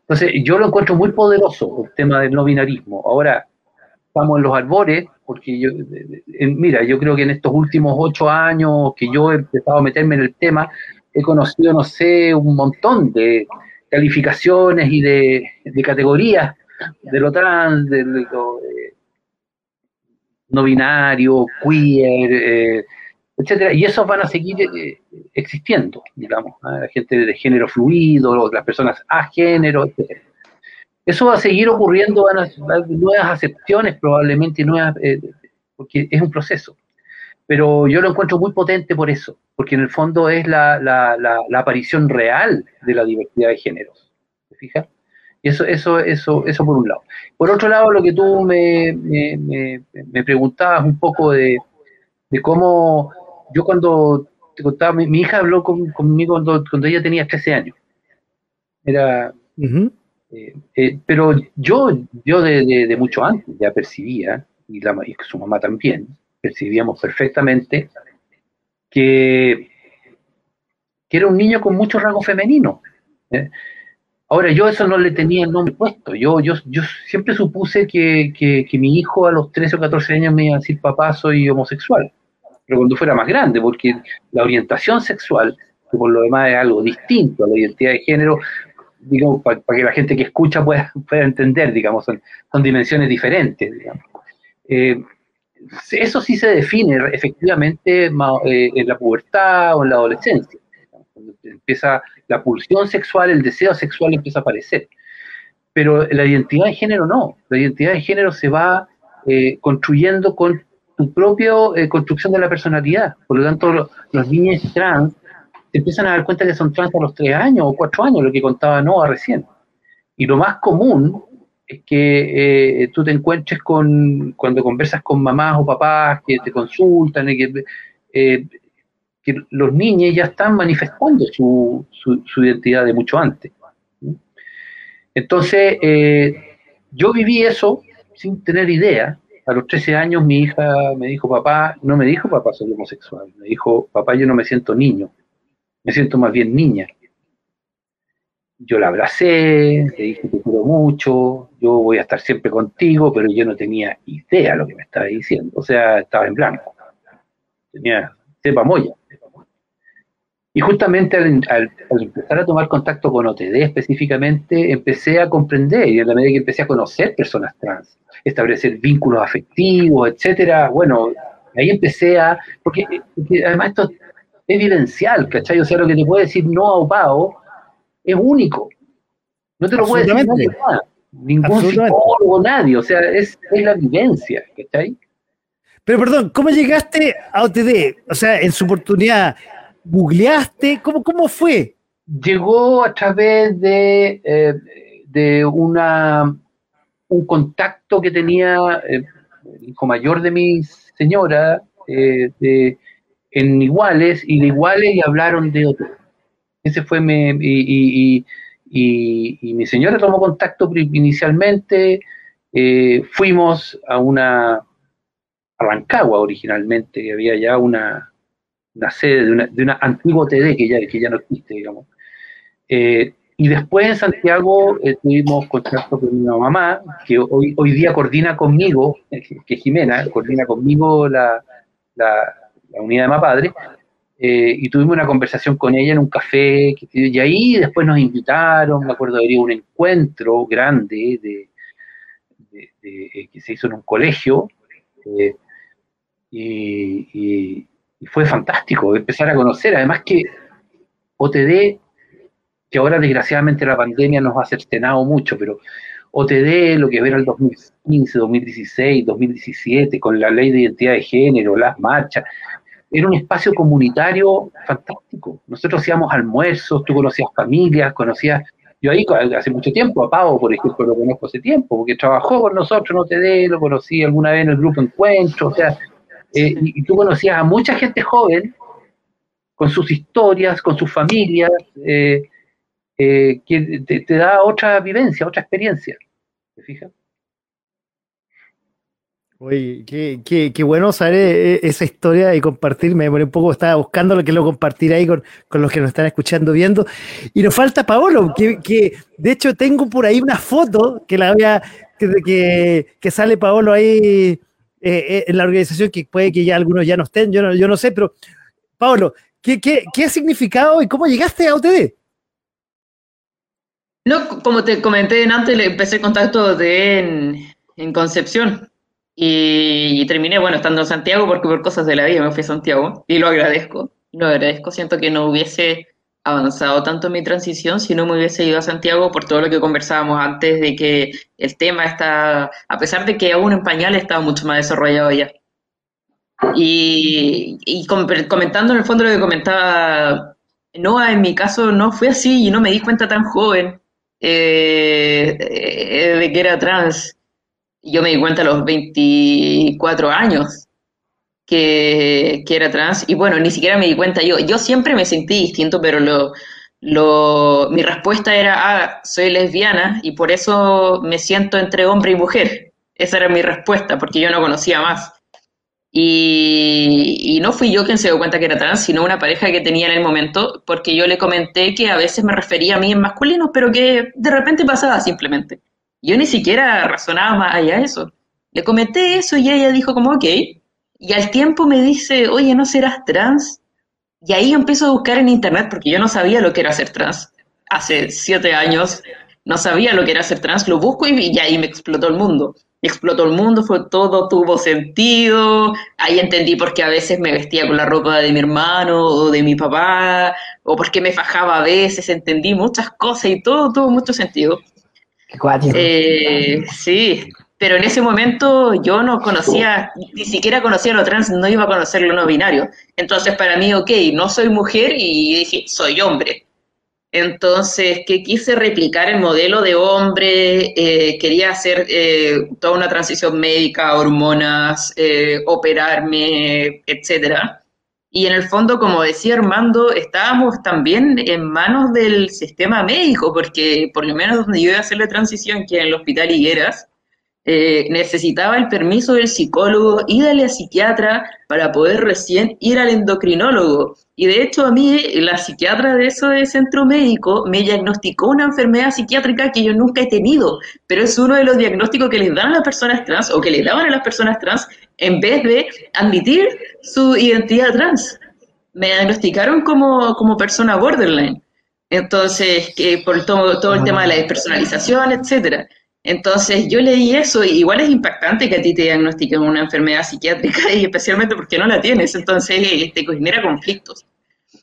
Entonces, yo lo encuentro muy poderoso, el tema del no binarismo. Ahora, estamos en los arbores, porque yo, mira, yo creo que en estos últimos ocho años que yo he empezado a meterme en el tema, he conocido, no sé, un montón de calificaciones y de, categorías de lo trans, de, lo no binario, queer, eh, etcétera, y esos van a seguir eh, existiendo, digamos, la gente de género fluido, las personas a género, etcétera. Eso va a seguir ocurriendo, van a nuevas acepciones probablemente, nuevas, eh, porque es un proceso. Pero yo lo encuentro muy potente por eso, porque en el fondo es la, la, la, aparición real de la diversidad de géneros. ¿Te fijas? Eso, eso, eso, eso por un lado. Por otro lado, lo que tú me, me, me, preguntabas un poco de, de, cómo yo cuando te contaba, mi, hija habló conmigo cuando, cuando, ella tenía 13 años. Era, eh, eh, pero yo, yo de, mucho antes ya percibía, y, la, y su mamá también, percibíamos perfectamente que, que era un niño con mucho rango femenino. ¿eh? Ahora, yo eso no le tenía el nombre puesto. Yo, yo, yo siempre supuse que, que, mi hijo a los 13 o 14 años me iba a decir, papá, soy homosexual. Pero cuando fuera más grande, porque la orientación sexual, que por lo demás es algo distinto a la identidad de género, digamos, para, que la gente que escucha (laughs) pueda, entender, digamos, son, son dimensiones diferentes, digamos. Eh, eso sí se define efectivamente eh, en la pubertad o en la adolescencia. Cuando empieza la pulsión sexual, el deseo sexual empieza a aparecer. Pero la identidad de género no. La identidad de género se va eh, construyendo con tu propia construcción de la personalidad. Por lo tanto, los niños trans se empiezan a dar cuenta que son trans a los tres años o cuatro años, lo que contaba Noah recién. Y lo más común es que eh, tú te encuentres con, cuando conversas con mamás o papás que te consultan, eh, que los niños ya están manifestando su, su, identidad de mucho antes. Entonces, eh, yo viví eso sin tener idea. A los 13 años mi hija me dijo, papá, no me dijo papá soy homosexual, me dijo, papá, yo no me siento niño me siento más bien niña. Yo la abracé, le dije te quiero mucho, yo voy a estar siempre contigo, pero yo no tenía idea de lo que me estaba diciendo, o sea, estaba en blanco. Tenía cepa moya. Y justamente al, empezar a tomar contacto con OTD específicamente, empecé a comprender, y en la medida que empecé a conocer personas trans, establecer vínculos afectivos, etcétera, bueno, ahí empecé a, porque, porque además esto evidencial, ¿cachai? O sea, lo que te puede decir no a Pau es único. No te lo puede decir nadie Ningún psicólogo, nadie. O sea, es, la vivencia, ¿cachai? Pero perdón, ¿cómo llegaste a OTD? O sea, en su oportunidad, ¿googleaste? ¿Cómo, cómo fue? Llegó a través de, eh, de una, un contacto que tenía eh, el hijo mayor de mi señora, eh, de, en iguales y de iguales y hablaron de otro. Ese fue mi, y, y, mi señora tomó contacto inicialmente, fuimos a una, Rancagua originalmente, que había ya una, una sede de una, de antigua TD que ya, que ya no existe, digamos. Eh, y después en Santiago eh, tuvimos contacto con mi mamá, que hoy, hoy día coordina conmigo, que Jimena, coordina conmigo la, la, la unidad de Mapadre, eh, y tuvimos una conversación con ella en un café, y ahí después nos invitaron, me acuerdo, había un encuentro grande de, eh, que se hizo en un colegio, eh, y, fue fantástico empezar a conocer, además que OTD, que ahora desgraciadamente la pandemia nos ha cercenado mucho, pero OTD, lo que era el 2015, 2016, 2017, con la ley de identidad de género, las marchas, era un espacio comunitario fantástico. Nosotros hacíamos almuerzos, tú conocías familias, conocías... Yo ahí hace mucho tiempo, a Pavo, por ejemplo, lo conozco hace tiempo, porque trabajó con nosotros no te lo conocí alguna vez en el grupo Encuentro, o sea, eh, y, tú conocías a mucha gente joven, con sus historias, con sus familias, eh, eh, que te, te, da otra vivencia, otra experiencia. ¿Te fijas? Oye, qué, qué, qué, bueno saber esa historia y compartirme. Me un poco, estaba buscando lo que lo compartir ahí con, con, los que nos están escuchando, viendo. Y nos falta Paolo, que, que de hecho tengo por ahí una foto que la había, que, que, sale Paolo ahí eh, eh, en la organización, que puede que ya algunos ya no estén, yo no, yo no sé, pero Paolo, ¿qué, qué, qué ha significado y cómo llegaste a UTD? No, como te comenté antes, empecé el contacto de en, en Concepción y, terminé, bueno, estando en Santiago porque por cosas de la vida me fui a Santiago y lo agradezco, lo agradezco. Siento que no hubiese avanzado tanto en mi transición si no me hubiese ido a Santiago por todo lo que conversábamos antes de que el tema está, a pesar de que aún en pañal estaba mucho más desarrollado ya. Y, y comentando en el fondo lo que comentaba Noah, en mi caso no fue así y no me di cuenta tan joven eh, eh, de que era trans. Yo me di cuenta a los 24 años que, era trans y bueno, ni siquiera me di cuenta yo. Yo siempre me sentí distinto, pero lo, lo, mi respuesta era, ah, soy lesbiana y por eso me siento entre hombre y mujer. Esa era mi respuesta, porque yo no conocía más. Y, y, no fui yo quien se dio cuenta que era trans, sino una pareja que tenía en el momento, porque yo le comenté que a veces me refería a mí en masculino, pero que de repente pasaba simplemente. Yo ni siquiera razonaba más allá de eso. Le comenté eso y ella dijo como, ok. Y al tiempo me dice, oye, ¿no serás trans? Y ahí empiezo a buscar en internet, porque yo no sabía lo que era ser trans. Hace siete años no sabía lo que era ser trans, lo busco y, y ahí me explotó el mundo explotó el mundo, fue todo tuvo sentido, ahí entendí por qué a veces me vestía con la ropa de mi hermano o de mi papá, o por qué me fajaba a veces, entendí muchas cosas y todo tuvo mucho sentido. Eh, sí, pero en ese momento yo no conocía, ni siquiera conocía lo trans, no iba a conocer lo no binario. Entonces para mí, ok, no soy mujer y dije, soy hombre. Entonces, que quise replicar el modelo de hombre, eh, quería hacer eh, toda una transición médica, hormonas, eh, operarme, etcétera. Y en el fondo, como decía Armando, estábamos también en manos del sistema médico, porque por lo menos donde yo iba a hacer la transición, que en el Hospital Higueras, necesitaba el permiso del psicólogo y de la psiquiatra para poder recién ir al endocrinólogo. Y de hecho a mí la psiquiatra de ese centro médico me diagnosticó una enfermedad psiquiátrica que yo nunca he tenido, pero es uno de los diagnósticos que les dan a las personas trans o que les daban a las personas trans en vez de admitir su identidad trans. Me diagnosticaron como, como persona borderline. Entonces, que por todo, todo el tema de la despersonalización, etcétera. Entonces yo leí eso, y igual es impactante que a ti te diagnostiquen una enfermedad psiquiátrica (laughs) y especialmente porque no la tienes, entonces te genera conflictos.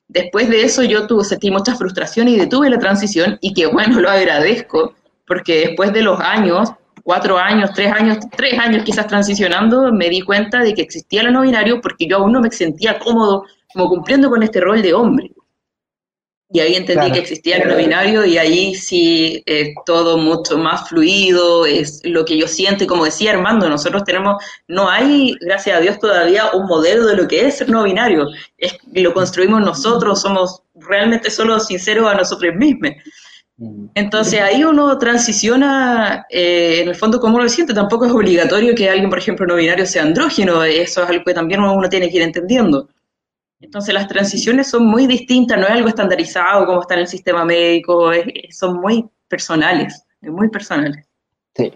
Después de eso yo tuve, sentí mucha frustración y detuve la transición y que bueno, lo agradezco, porque después de los años, cuatro años, tres años, tres años quizás transicionando, me di cuenta de que existía lo no binario porque yo aún no me sentía cómodo como cumpliendo con este rol de hombre. Y ahí entendí que existía el no binario y ahí sí es todo mucho más fluido, es lo que yo siento y como decía Armando, nosotros tenemos, no hay, gracias a Dios todavía, un modelo de lo que es ser no binario, es, lo construimos nosotros, somos realmente solo sinceros a nosotros mismos. Mm. Entonces ahí uno transiciona, eh, en el fondo, como lo siente, tampoco es obligatorio que alguien, por ejemplo, no binario sea andrógeno, eso es algo que también uno tiene que ir entendiendo. Entonces las transiciones son muy distintas, no es algo estandarizado como está en el sistema médico, son muy personales, muy personales. Sí.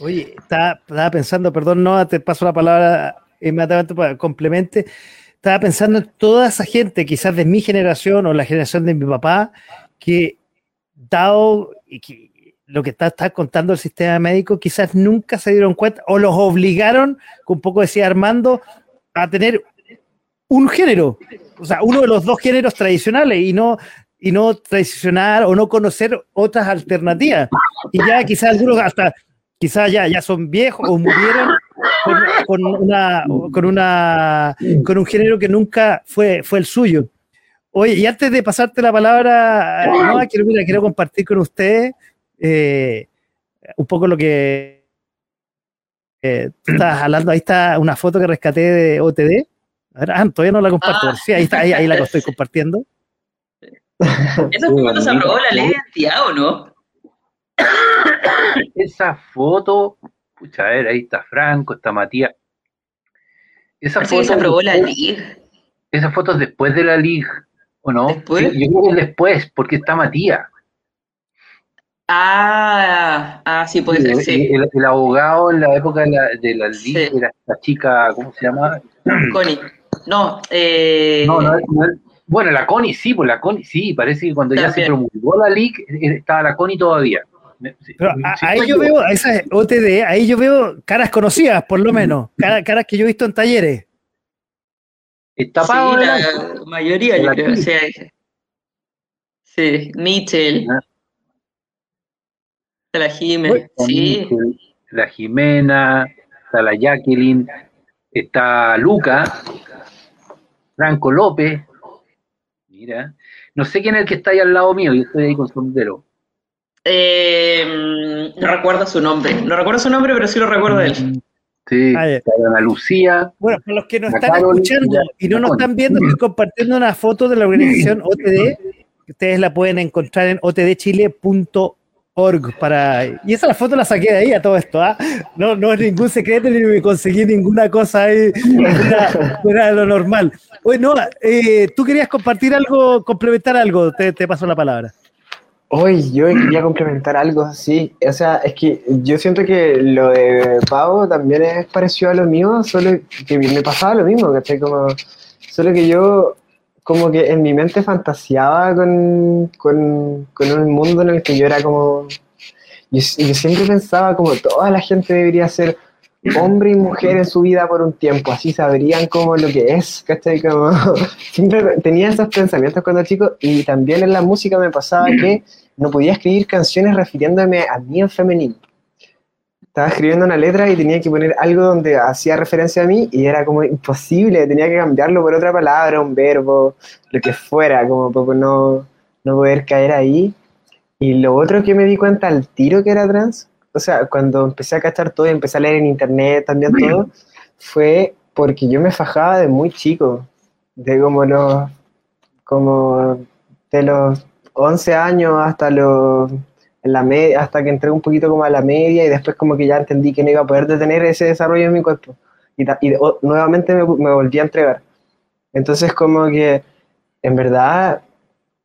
Oye, estaba, pensando, perdón, no, te paso la palabra inmediatamente para complemente. Estaba pensando en toda esa gente, quizás de mi generación o la generación de mi papá, que dado lo que está, está, contando el sistema médico, quizás nunca se dieron cuenta o los obligaron, como un poco decía Armando, a tener un género, o sea, uno de los dos géneros tradicionales y no, y no tradicionar o no conocer otras alternativas. Y ya quizás algunos hasta, quizás ya, ya son viejos o murieron con, una, con, una, con un género que nunca fue, fue el suyo. Oye, y antes de pasarte la palabra, no, quiero, quiero compartir con ustedes eh, un poco lo que eh, estabas hablando. Ahí está una foto que rescaté de OTD ah, todavía no la comparto. Ah. Sí, ahí está, ahí, la estoy compartiendo. ¿Eso fue cuando se aprobó la ley de identidad o no? Esa foto, pucha, a ver, ahí está Franco, está Matías. Esa foto. se aprobó la ley. Esa foto es después de la ley, ¿o no? ¿Después? yo creo que es después, porque está Matías. Ah, ah, sí, puede ser, sí. El, abogado en la época de la, de la era esta chica, ¿cómo se llama? Connie. No, eh... no, no, bueno, la Connie sí, pues la Connie sí, parece que cuando ya se promulgó la LIC eh, estaba la Connie todavía. Pero ahí yo veo, a esa OTD, ahí yo veo caras conocidas, por lo menos, caras, caras que yo he visto en talleres. Está sí, la mayoría, yo creo. Sí, Mitchell. Ah. La Jimena, sí. La Jimena, está la Jacqueline, está Luca, Franco López. Mira, no sé quién es el que está ahí al lado mío, yo estoy ahí con sombrero. Eh, no recuerdo su nombre. No recuerdo su nombre, pero sí lo recuerdo de él. Sí, Ah, ya. está Ana Lucía. Bueno, para los que nos están Carol escuchando y no nos están viendo, estoy compartiendo una foto de la organización OTD. que Ustedes la pueden encontrar en otdchile.org. Para... Y esa la foto la saqué de ahí a todo esto. ¿ah? No, no es ningún secreto ni me conseguí ninguna cosa ahí fuera, lo normal. Oye, Noah, eh, tú querías compartir algo, complementar algo. Te, te paso la palabra. Hoy yo quería complementar algo, sí. O sea, es que yo siento que lo de Pavo también es parecido a lo mío, solo que me pasaba lo mismo, ¿cachai? Como, solo que yo como que en mi mente fantaseaba con, con, con un mundo en el que yo era como... Yo, siempre pensaba como toda la gente debería ser hombre y mujer en su vida por un tiempo, así sabrían como lo que es, ¿cachai? Como, (laughs) siempre tenía esos pensamientos cuando chico y también en la música me pasaba que no podía escribir canciones refiriéndome a mí en femenino. Estaba escribiendo una letra y tenía que poner algo donde hacía referencia a mí y era como imposible, tenía que cambiarlo por otra palabra, un verbo, lo que fuera, como para no, no poder caer ahí. Y lo otro que me di cuenta al tiro que era trans, o sea, cuando empecé a cachar todo y empecé a leer en internet también todo, fue porque yo me fajaba de muy chico, de como los, como de los 11 años hasta los, en la media, hasta que entré un poquito como a la media y después como que ya entendí que no iba a poder detener ese desarrollo en mi cuerpo. Y, y o- nuevamente me, me volví a entregar. Entonces como que en verdad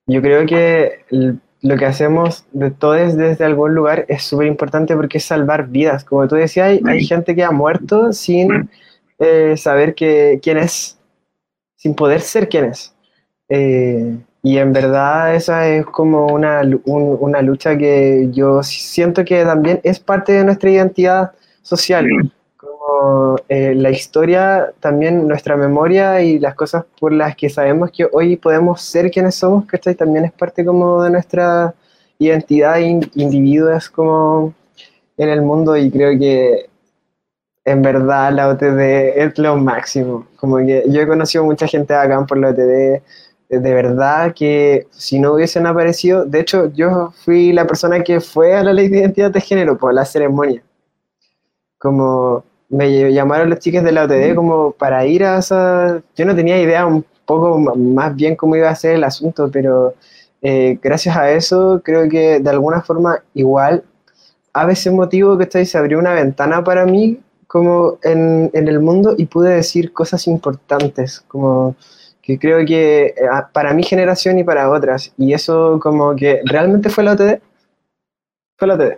yo creo que lo que hacemos de todos desde algún lugar es súper importante porque es salvar vidas. Como tú decías, hay, hay gente que ha muerto sin eh, saber que, quién es, sin poder ser quién es. Eh, y en verdad esa es como una, un- una lucha que yo siento que también es parte de nuestra identidad social. Como eh, la historia, también nuestra memoria y las cosas por las que sabemos que hoy podemos ser quienes somos, ¿cachai? También es parte como de nuestra identidad in- individuos como en el mundo y creo que en verdad la OTD es lo máximo. Como que yo he conocido mucha gente acá por la OTD, de verdad que si no hubiesen aparecido, de hecho yo fui la persona que fue a la ley de identidad de género por la ceremonia. Como me llamaron los chicos de la OTD como para ir a esa... Yo no tenía idea un poco más bien cómo iba a ser el asunto, pero eh, gracias a eso creo que de alguna forma igual a veces motivo que estoy se abrió una ventana para mí como en, en el mundo y pude decir cosas importantes, como que creo que eh, para mi generación y para otras, y eso como que realmente fue la OTD, fue la OTD.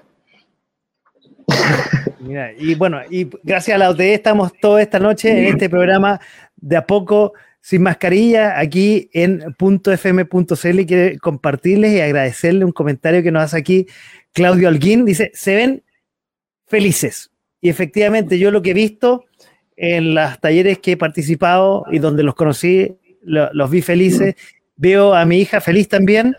(laughs) Mira, y bueno, y gracias a la OTE estamos toda esta noche en este programa de a poco sin mascarilla aquí en .fm.cl y quiero compartirles y agradecerle un comentario que nos hace aquí Claudio Alguín. Dice, se ven felices. Y efectivamente yo lo que he visto en los talleres que he participado y donde los conocí, lo- los vi felices. Veo a mi hija feliz también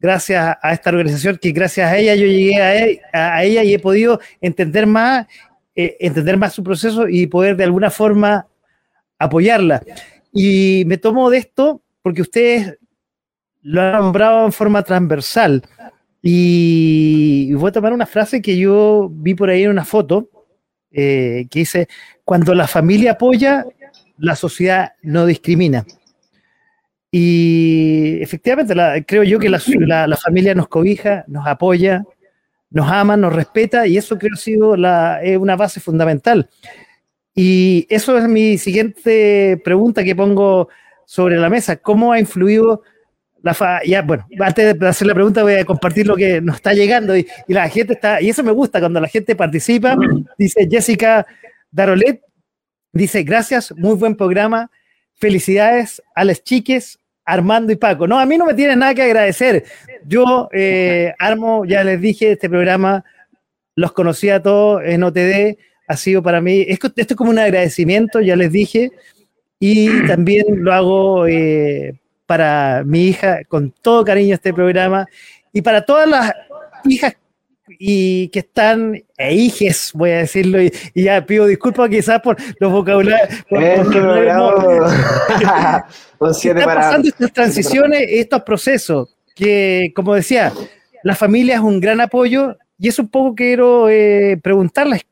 gracias a esta organización, que gracias a ella yo llegué a, e- a ella y he podido entender más, eh, entender más su proceso y poder de alguna forma apoyarla. Y me tomo de esto porque ustedes lo han nombrado en forma transversal. Y voy a tomar una frase que yo vi por ahí en una foto, eh, que dice, cuando la familia apoya, la sociedad no discrimina. Y efectivamente, creo yo que la, la- familia nos cobija, nos apoya, nos ama, nos respeta, y eso creo que ha sido la, una base fundamental. Y eso es mi siguiente pregunta que pongo sobre la mesa. ¿Cómo ha influido la fa ya, bueno, antes de hacer la pregunta voy a compartir lo que nos está llegando y, y la gente está, y eso me gusta cuando la gente participa, dice Jessica Darolet, dice, gracias, muy buen programa, felicidades a las chiques, Armando y Paco. No, a mí no me tienen nada que agradecer. Yo eh, armo, ya les dije, este programa, los conocí a todos en OTD, ha sido para mí, esto, esto es como un agradecimiento, ya les dije, y también lo hago eh, para mi hija, con todo cariño este programa, y para todas las hijas y que están, e hijes, voy a decirlo, y, ya pido disculpas quizás por los vocabularios. (laughs) (laughs) Están pasando estas transiciones, estos procesos, que como decía, la familia es un gran apoyo, y es un poco quiero eh, preguntarles,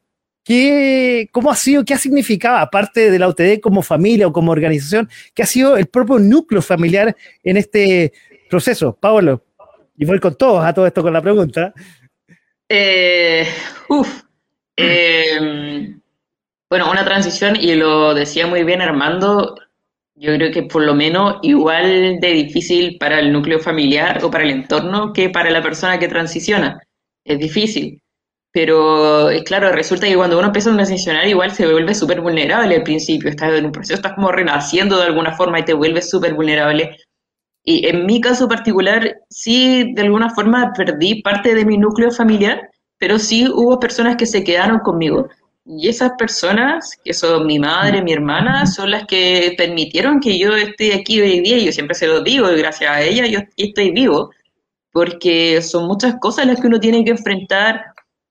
¿qué, ¿cómo ha sido, qué ha significado, aparte de la UTD como familia o como organización, qué ha sido el propio núcleo familiar en este proceso? Pablo, y voy con todos a todo esto con la pregunta. Eh, em, bueno, una transición, y lo decía muy bien Armando, yo creo que por lo menos igual de difícil para el núcleo familiar o para el entorno que para la persona que transiciona. Es difícil. Pero es claro, resulta que cuando uno empieza a transicionar igual se vuelve súper vulnerable al principio. Estás en un proceso, estás como renaciendo de alguna forma y te vuelves súper vulnerable. Y en mi caso particular, sí, de alguna forma perdí parte de mi núcleo familiar, pero sí hubo personas que se quedaron conmigo. Y esas personas, que son mi madre, mi hermana, son las que permitieron que yo esté aquí hoy día. Yo siempre se lo digo, y gracias a ella yo estoy vivo, porque son muchas cosas las que uno tiene que enfrentar,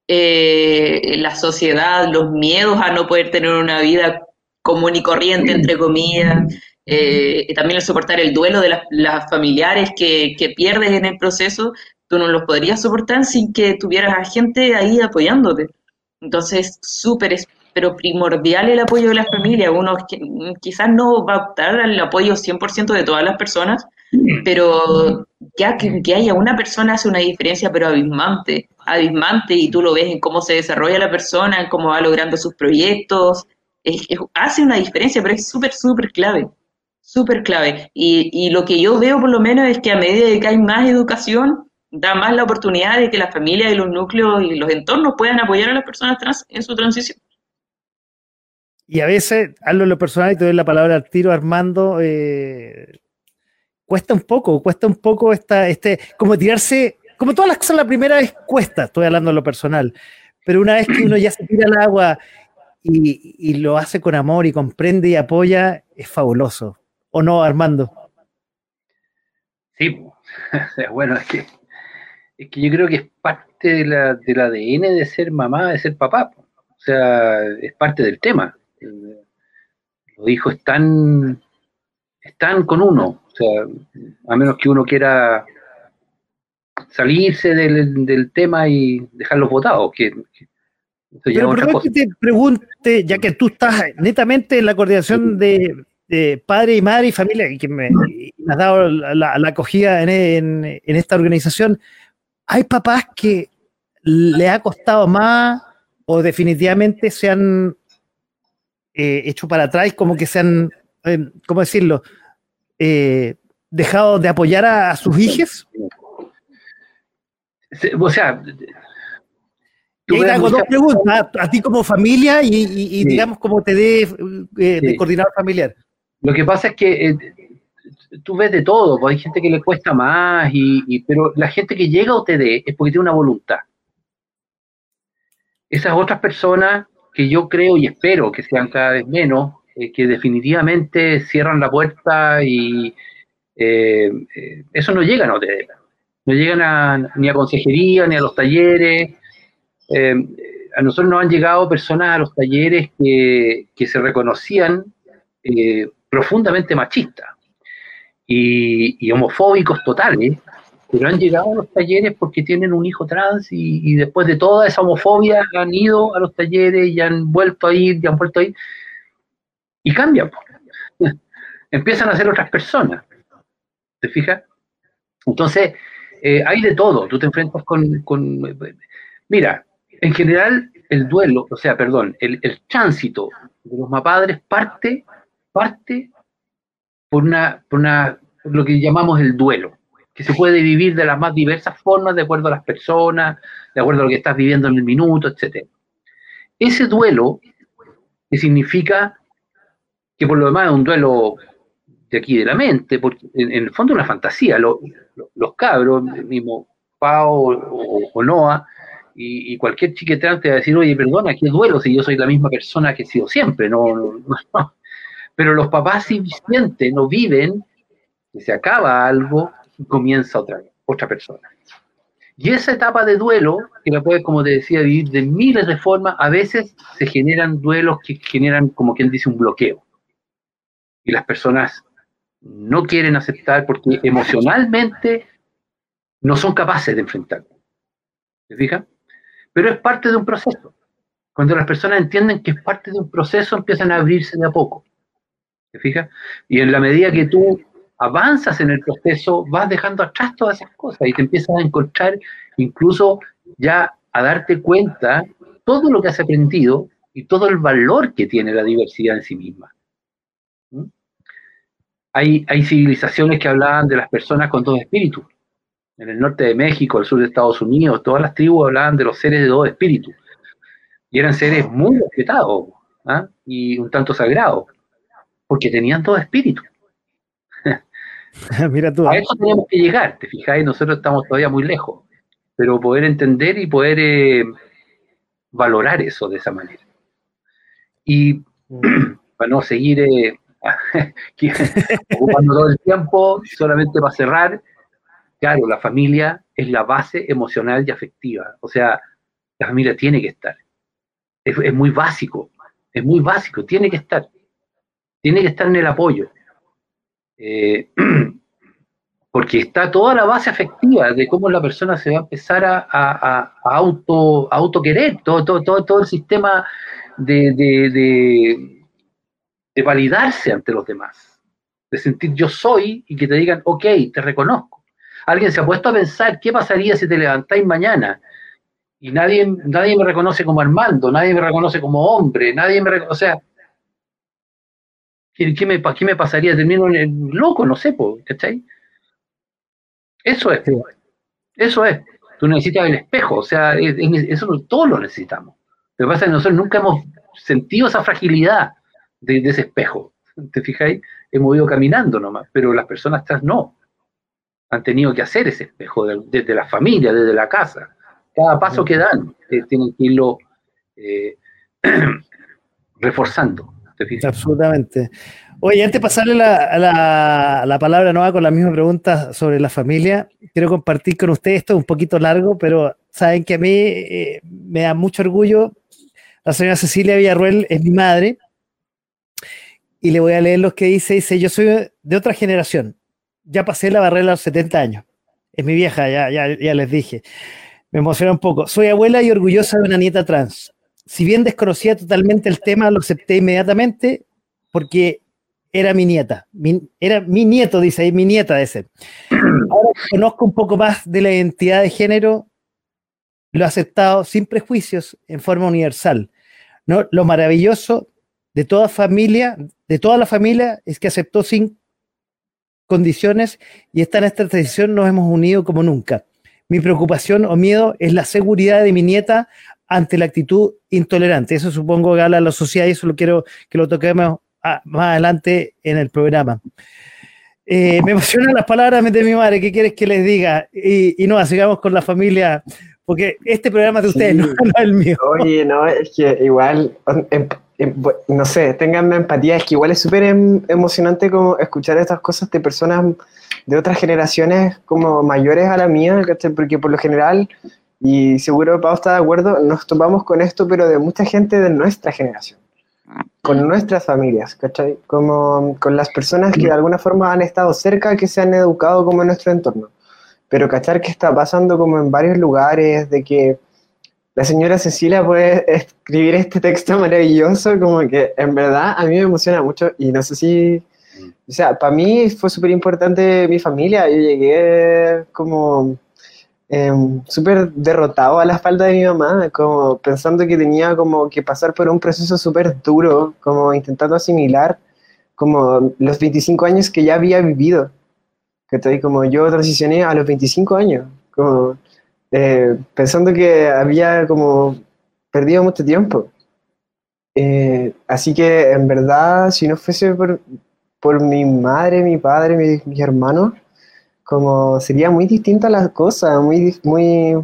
eh, la sociedad, los miedos a no poder tener una vida común y corriente, entre comillas, eh, también el soportar el duelo de las, familiares que, pierdes en el proceso, tú no los podrías soportar sin que tuvieras a gente ahí apoyándote. Entonces, súper, pero primordial el apoyo de la familia. Uno quizás no va a optar al apoyo 100% de todas las personas, pero ya que, que, haya una persona hace una diferencia, pero abismante, abismante, y tú lo ves en cómo se desarrolla la persona, en cómo va logrando sus proyectos, hace una diferencia, pero es súper, súper clave súper clave. Y, y, lo que yo veo por lo menos es que a medida que hay más educación, da más la oportunidad de que la familia y los núcleos y los entornos puedan apoyar a las personas trans en su transición. Y a veces, hablo en lo personal y te doy la palabra al tiro, Armando, eh, cuesta un poco, cuesta un poco esta, este, como tirarse, como todas las cosas la primera vez cuesta, estoy hablando en lo personal, pero una vez que uno ya se tira al agua y, y lo hace con amor y comprende y apoya, es fabuloso. ¿O no, Armando? Sí, (laughs) bueno, es que, es que yo creo que es parte de la, del ADN de ser mamá, de ser papá. O sea, es parte del tema. Los hijos están, están con uno. O sea, a menos que uno quiera salirse del, tema y dejarlos votados. Que, Pero por que te pregunte, ya que tú estás netamente en la coordinación de, padre y madre y familia, y que me, has dado la, acogida en, esta organización, hay papás que le ha costado más o definitivamente se han eh, hecho para atrás, como que se han, eh, ¿cómo decirlo? Eh, dejado de apoyar a, sus hijos? O sea, y hago dos preguntas, a, ti como familia y, digamos como te dé de coordinador familiar. Lo que pasa es que eh, tú ves de todo, pues hay gente que le cuesta más, y, pero la gente que llega a OTD es porque tiene una voluntad. Esas otras personas que yo creo y espero que sean cada vez menos, eh, que definitivamente cierran la puerta y eh, eso no llega a OTD. No llegan ni a consejería, ni a los talleres. a nosotros nos han llegado personas a los talleres que, que se reconocían profundamente machistas y, homofóbicos totales, pero han llegado a los talleres porque tienen un hijo trans y, después de toda esa homofobia han ido a los talleres y han vuelto a ir y han vuelto a ir y cambian. (laughs) Empiezan a ser otras personas. ¿Te fijas? Entonces, eh, hay de todo. Tú te enfrentas con, Mira, en general, el duelo, o sea, perdón, el, el tránsito de los mapadres parte parte por, una, por, una, lo que llamamos el duelo, que se puede vivir de las más diversas formas de acuerdo a las personas, de acuerdo a lo que estás viviendo en el minuto, etc. Ese duelo, que significa que por lo demás es un duelo de aquí de la mente, porque en, el fondo es una fantasía, los cabros, mismo Pau o, Noah, y, cualquier chiqueteante va a decir, oye, perdona, qué duelo si yo soy la misma persona que he sido siempre, no, no, (laughs) no, pero los papás sí no viven que se acaba algo y comienza otra, otra persona. Y esa etapa de duelo, que la puedes, como te decía, vivir de miles de formas, a veces se generan duelos que generan, como quien dice, un bloqueo. Y las personas no quieren aceptar porque emocionalmente no son capaces de enfrentarlo. ¿Se fijan? Pero es parte de un proceso. Cuando las personas entienden que es parte de un proceso, empiezan a abrirse de a poco. ¿Se fijas? Y en la medida que tú avanzas en el proceso, vas dejando atrás todas esas cosas y te empiezas a encontrar incluso ya a darte cuenta todo lo que has aprendido y todo el valor que tiene la diversidad en sí misma. ¿Mm? Hay, hay civilizaciones que hablaban de las personas con dos espíritus. En el norte de México, el sur de Estados Unidos, todas las tribus hablaban de los seres de dos espíritus. Y eran seres muy respetados ¿ah? y un tanto sagrados, porque tenían dos espíritus. (laughs) Mira tú. A eso tenemos que llegar, te fijáis, nosotros estamos todavía muy lejos, pero poder entender y poder eh, valorar eso de esa manera. Y (clears throat) para no seguir eh, (laughs) (laughs) ocupando todo el tiempo, solamente para cerrar, claro, la familia es la base emocional y afectiva, o sea, la familia tiene que estar. Es, es muy básico, es muy básico, tiene que estar. Tiene que estar en el apoyo. Eh, (clears throat) porque está toda la base afectiva de cómo la persona se va a empezar a, auto, auto querer, todo, todo, todo, el sistema de, de, de, validarse ante los demás, de sentir yo soy y que te digan, ok, te reconozco. Alguien se ha puesto a pensar, ¿qué pasaría si te levantáis mañana y nadie, nadie me reconoce como Armando, nadie me reconoce como hombre, nadie me reconoce, o sea, ¿Qué, me, qué me pasaría? Termino en el loco, no sé, ¿cachai? Eso es. Eso es. Tú necesitas el espejo, o sea, eso todos lo necesitamos. Lo que pasa es que nosotros nunca hemos sentido esa fragilidad de, ese espejo. ¿Te fijáis? Hemos ido caminando nomás, pero las personas atrás no. Han tenido que hacer ese espejo desde la familia, desde la casa. Cada paso que dan, eh, tienen que irlo eh, (clears throat) reforzando. Absolutamente. Oye, antes de pasarle la, la, palabra nueva con la misma pregunta sobre la familia, quiero compartir con ustedes, esto es un poquito largo, pero saben que a mí eh, me da mucho orgullo. La señora Cecilia Villarruel es mi madre y le voy a leer lo que dice. Dice, yo soy de otra generación, ya pasé la barrera a los 70 años. Es mi vieja, ya, ya, ya les dije. Me emociona un poco. Soy abuela y orgullosa de una nieta trans si bien desconocía totalmente el tema, lo acepté inmediatamente porque era mi nieta. era mi nieto, dice ahí, mi nieta ese. Ahora conozco un poco más de la identidad de género, lo he aceptado sin prejuicios, en forma universal. Lo maravilloso de toda familia, de toda la familia, es que aceptó sin condiciones y está en esta decisión nos hemos unido como nunca. Mi preocupación o miedo es la seguridad de mi nieta ante la actitud intolerante. Eso supongo que habla la sociedad y eso lo quiero que lo toquemos más adelante en el programa. Eh, me emocionan las palabras de mi madre, ¿qué quieres que les diga? Y, no, sigamos con la familia, porque este programa es de ustedes, no, es el mío. Oye, no, es que igual, em, em, no sé, tenganme empatía, es que igual es súper em, emocionante como escuchar estas cosas de personas de otras generaciones como mayores a la mía, porque por lo general y seguro Pau está de acuerdo, nos topamos con esto, pero de mucha gente de nuestra generación, con nuestras familias, ¿cachai? Como con las personas que de alguna forma han estado cerca, que se han educado como en nuestro entorno. Pero cachar que está pasando como en varios lugares, de que la señora Cecilia puede escribir este texto maravilloso, como que en verdad a mí me emociona mucho y no sé si... O sea, para mí fue súper importante mi familia, yo llegué como Em, súper derrotado a la espalda de mi mamá, como pensando que tenía como que pasar por un proceso súper duro, como intentando asimilar como los 25 años que ya había vivido. Que estoy como yo transicioné a los 25 años, como eh, pensando que había como perdido mucho tiempo. Eh, así que en verdad, si no fuese por, por mi madre, mi padre, mis, mis hermanos, como sería muy distinta la cosa, muy, muy,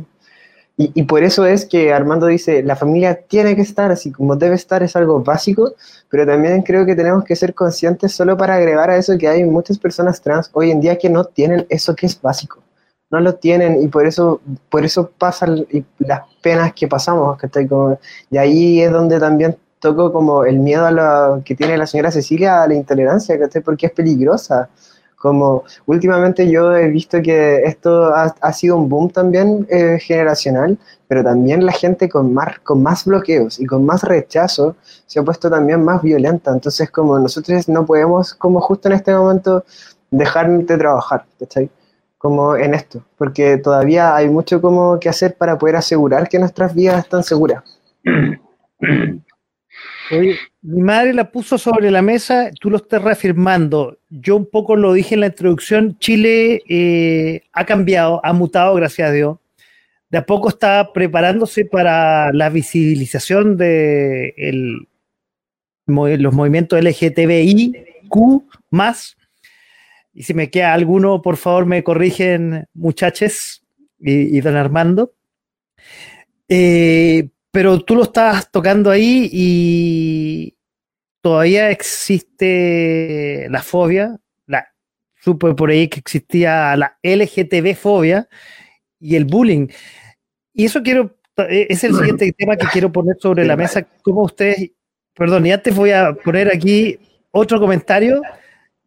Y, por eso es que Armando dice, la familia tiene que estar así como debe estar, es algo básico, pero también creo que tenemos que ser conscientes solo para agregar a eso que hay muchas personas trans hoy en día que no tienen eso que es básico. No lo tienen y por eso, por eso pasan las penas que pasamos. Que como, y ahí es donde también toco como el miedo a lo que tiene la señora Cecilia a la intolerancia, ¿cachai? porque es peligrosa. Como últimamente yo he visto que esto ha, ha sido un boom también eh, generacional, pero también la gente con más, con más bloqueos y con más rechazo se ha puesto también más violenta. Entonces como nosotros no podemos como justo en este momento dejar de trabajar, ¿cachai? Como en esto, porque todavía hay mucho como que hacer para poder asegurar que nuestras vidas están seguras. (clears throat) Oye, mi madre la puso sobre la mesa, tú lo estás reafirmando. Yo un poco lo dije en la introducción, Chile eh, ha cambiado, ha mutado, gracias a Dios. De a poco está preparándose para la visibilización de los movimientos LGTBIQ más. Y si me queda alguno, por favor, me corrigen, muchachos y, y don Armando. Eh, pero tú lo estabas tocando ahí y todavía existe la fobia, la, supe por ahí que existía la LGTB fobia y el bullying. Y eso quiero, es el siguiente (clears throat) tema que quiero poner sobre la mesa, cómo ustedes, perdón, y antes voy a poner aquí otro comentario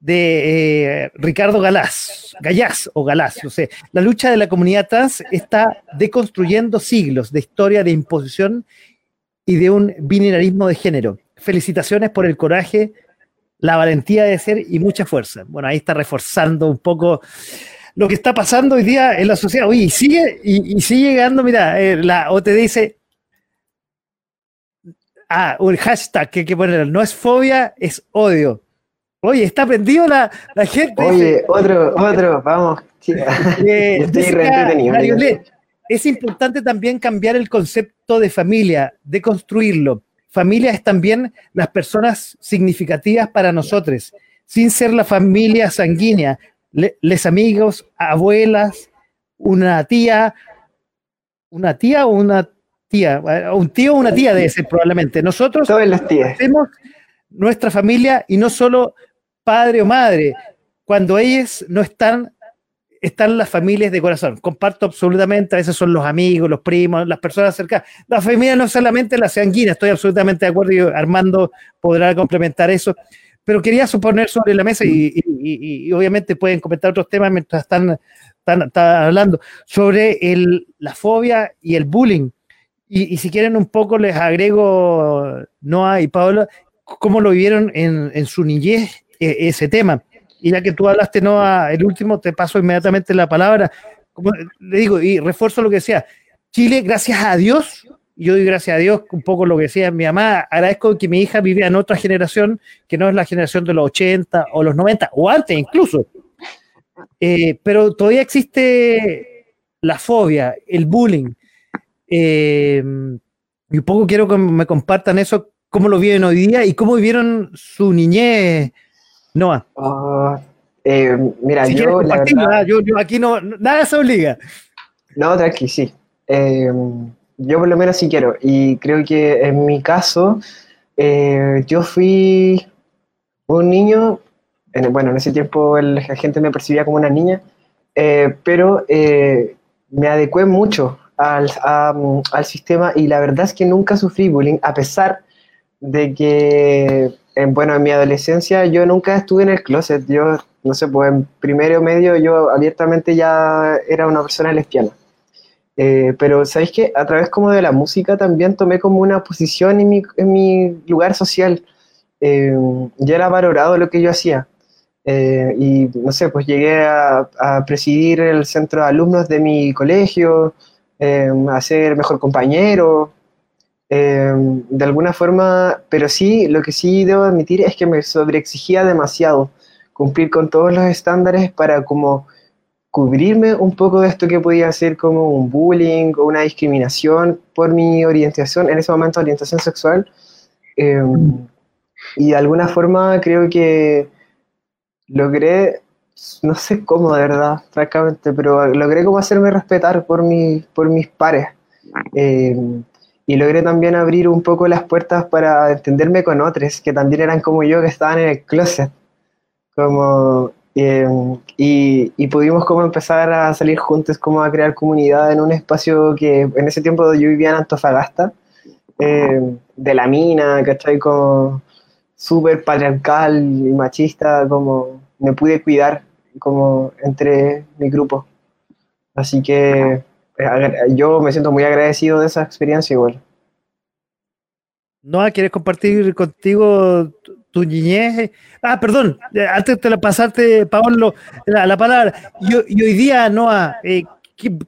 de eh, Ricardo Galás, Gallás o Galás, no sé. La lucha de la comunidad trans está deconstruyendo siglos de historia de imposición y de un binarismo de género. Felicitaciones por el coraje, la valentía de ser y mucha fuerza. Bueno, ahí está reforzando un poco lo que está pasando hoy día en la sociedad. Oye, sigue, y, sigue llegando, mira, eh, la dice, ah, un hashtag que hay que poner, no es fobia, es odio. Oye, está prendido la, la gente. Oye, otro, otro, vamos. Eh, (laughs) es importante también cambiar el concepto de familia, de construirlo. Familia es también las personas significativas para nosotros, sin ser la familia sanguínea, les amigos, abuelas, una tía, una tía o una tía, un tío o una tía debe ser probablemente. Nosotros Todas las tías. nuestra familia y no solo padre o madre, cuando ellos no están, están las familias de corazón. Comparto absolutamente, a veces son los amigos, los primos, las personas cercanas. La familia no solamente la sanguínea, estoy absolutamente de acuerdo y Armando podrá complementar eso. Pero quería suponer sobre la mesa y, obviamente pueden comentar otros temas mientras están, están, hablando sobre el, la fobia y el bullying. Y, si quieren un poco les agrego, Noah y Paola, cómo lo vivieron en, en su niñez e, ese tema. Y ya que tú hablaste, no, el último, te paso inmediatamente la palabra. Como le digo, y refuerzo lo que decía, Chile, gracias a Dios, yo doy gracias a Dios, un poco lo que decía mi mamá, agradezco que mi hija vivía en otra generación, que no es la generación de los 80 o los 90, o antes incluso. Eh, pero todavía existe la fobia, el bullying. Eh, y un poco quiero que me compartan eso, cómo lo viven hoy día y cómo vivieron su niñez Noah. Ah, eh, mira, yo, la verdad, yo, aquí no, nada se obliga. No, tranqui, sí. Eh, yo por lo menos sí quiero. Y creo que en mi caso, eh, yo fui un niño, bueno, en ese tiempo la gente me percibía como una niña, pero me adecué mucho al, al sistema y la verdad es que nunca sufrí bullying, a pesar de que bueno, en mi adolescencia yo nunca estuve en el closet. Yo, no sé, pues en primero medio yo abiertamente ya era una persona lesbiana. Eh, pero, ¿sabéis que A través como de la música también tomé como una posición en mi, en mi lugar social. Eh, ya era valorado lo que yo hacía. Eh, y, no sé, pues llegué a, a, presidir el centro de alumnos de mi colegio, a ser mejor compañero, Em, de alguna forma, pero sí, lo que sí debo admitir es que me sobreexigía demasiado cumplir con todos los estándares para como cubrirme un poco de esto que podía ser como un bullying o una discriminación por mi orientación, en ese momento orientación sexual. Em, y de alguna forma creo que logré, no sé cómo de verdad, francamente, pero logré como hacerme respetar por, mi, por mis pares Eh, y logré también abrir un poco las puertas para entenderme con otros que también eran como yo, que estaban en el closet. Como, eh, y, pudimos como empezar a salir juntos, como a crear comunidad en un espacio que en ese tiempo yo vivía en Antofagasta, eh, de la mina, ¿cachai? Como súper patriarcal y machista, como me pude cuidar como entre mi grupo. Así que yo me siento muy agradecido de esa experiencia igual. Noah, ¿quieres compartir contigo tu niñez? Ah, perdón, eh, antes de pasarte, Pablo, la, la palabra. Y, hoy día, Noah, eh,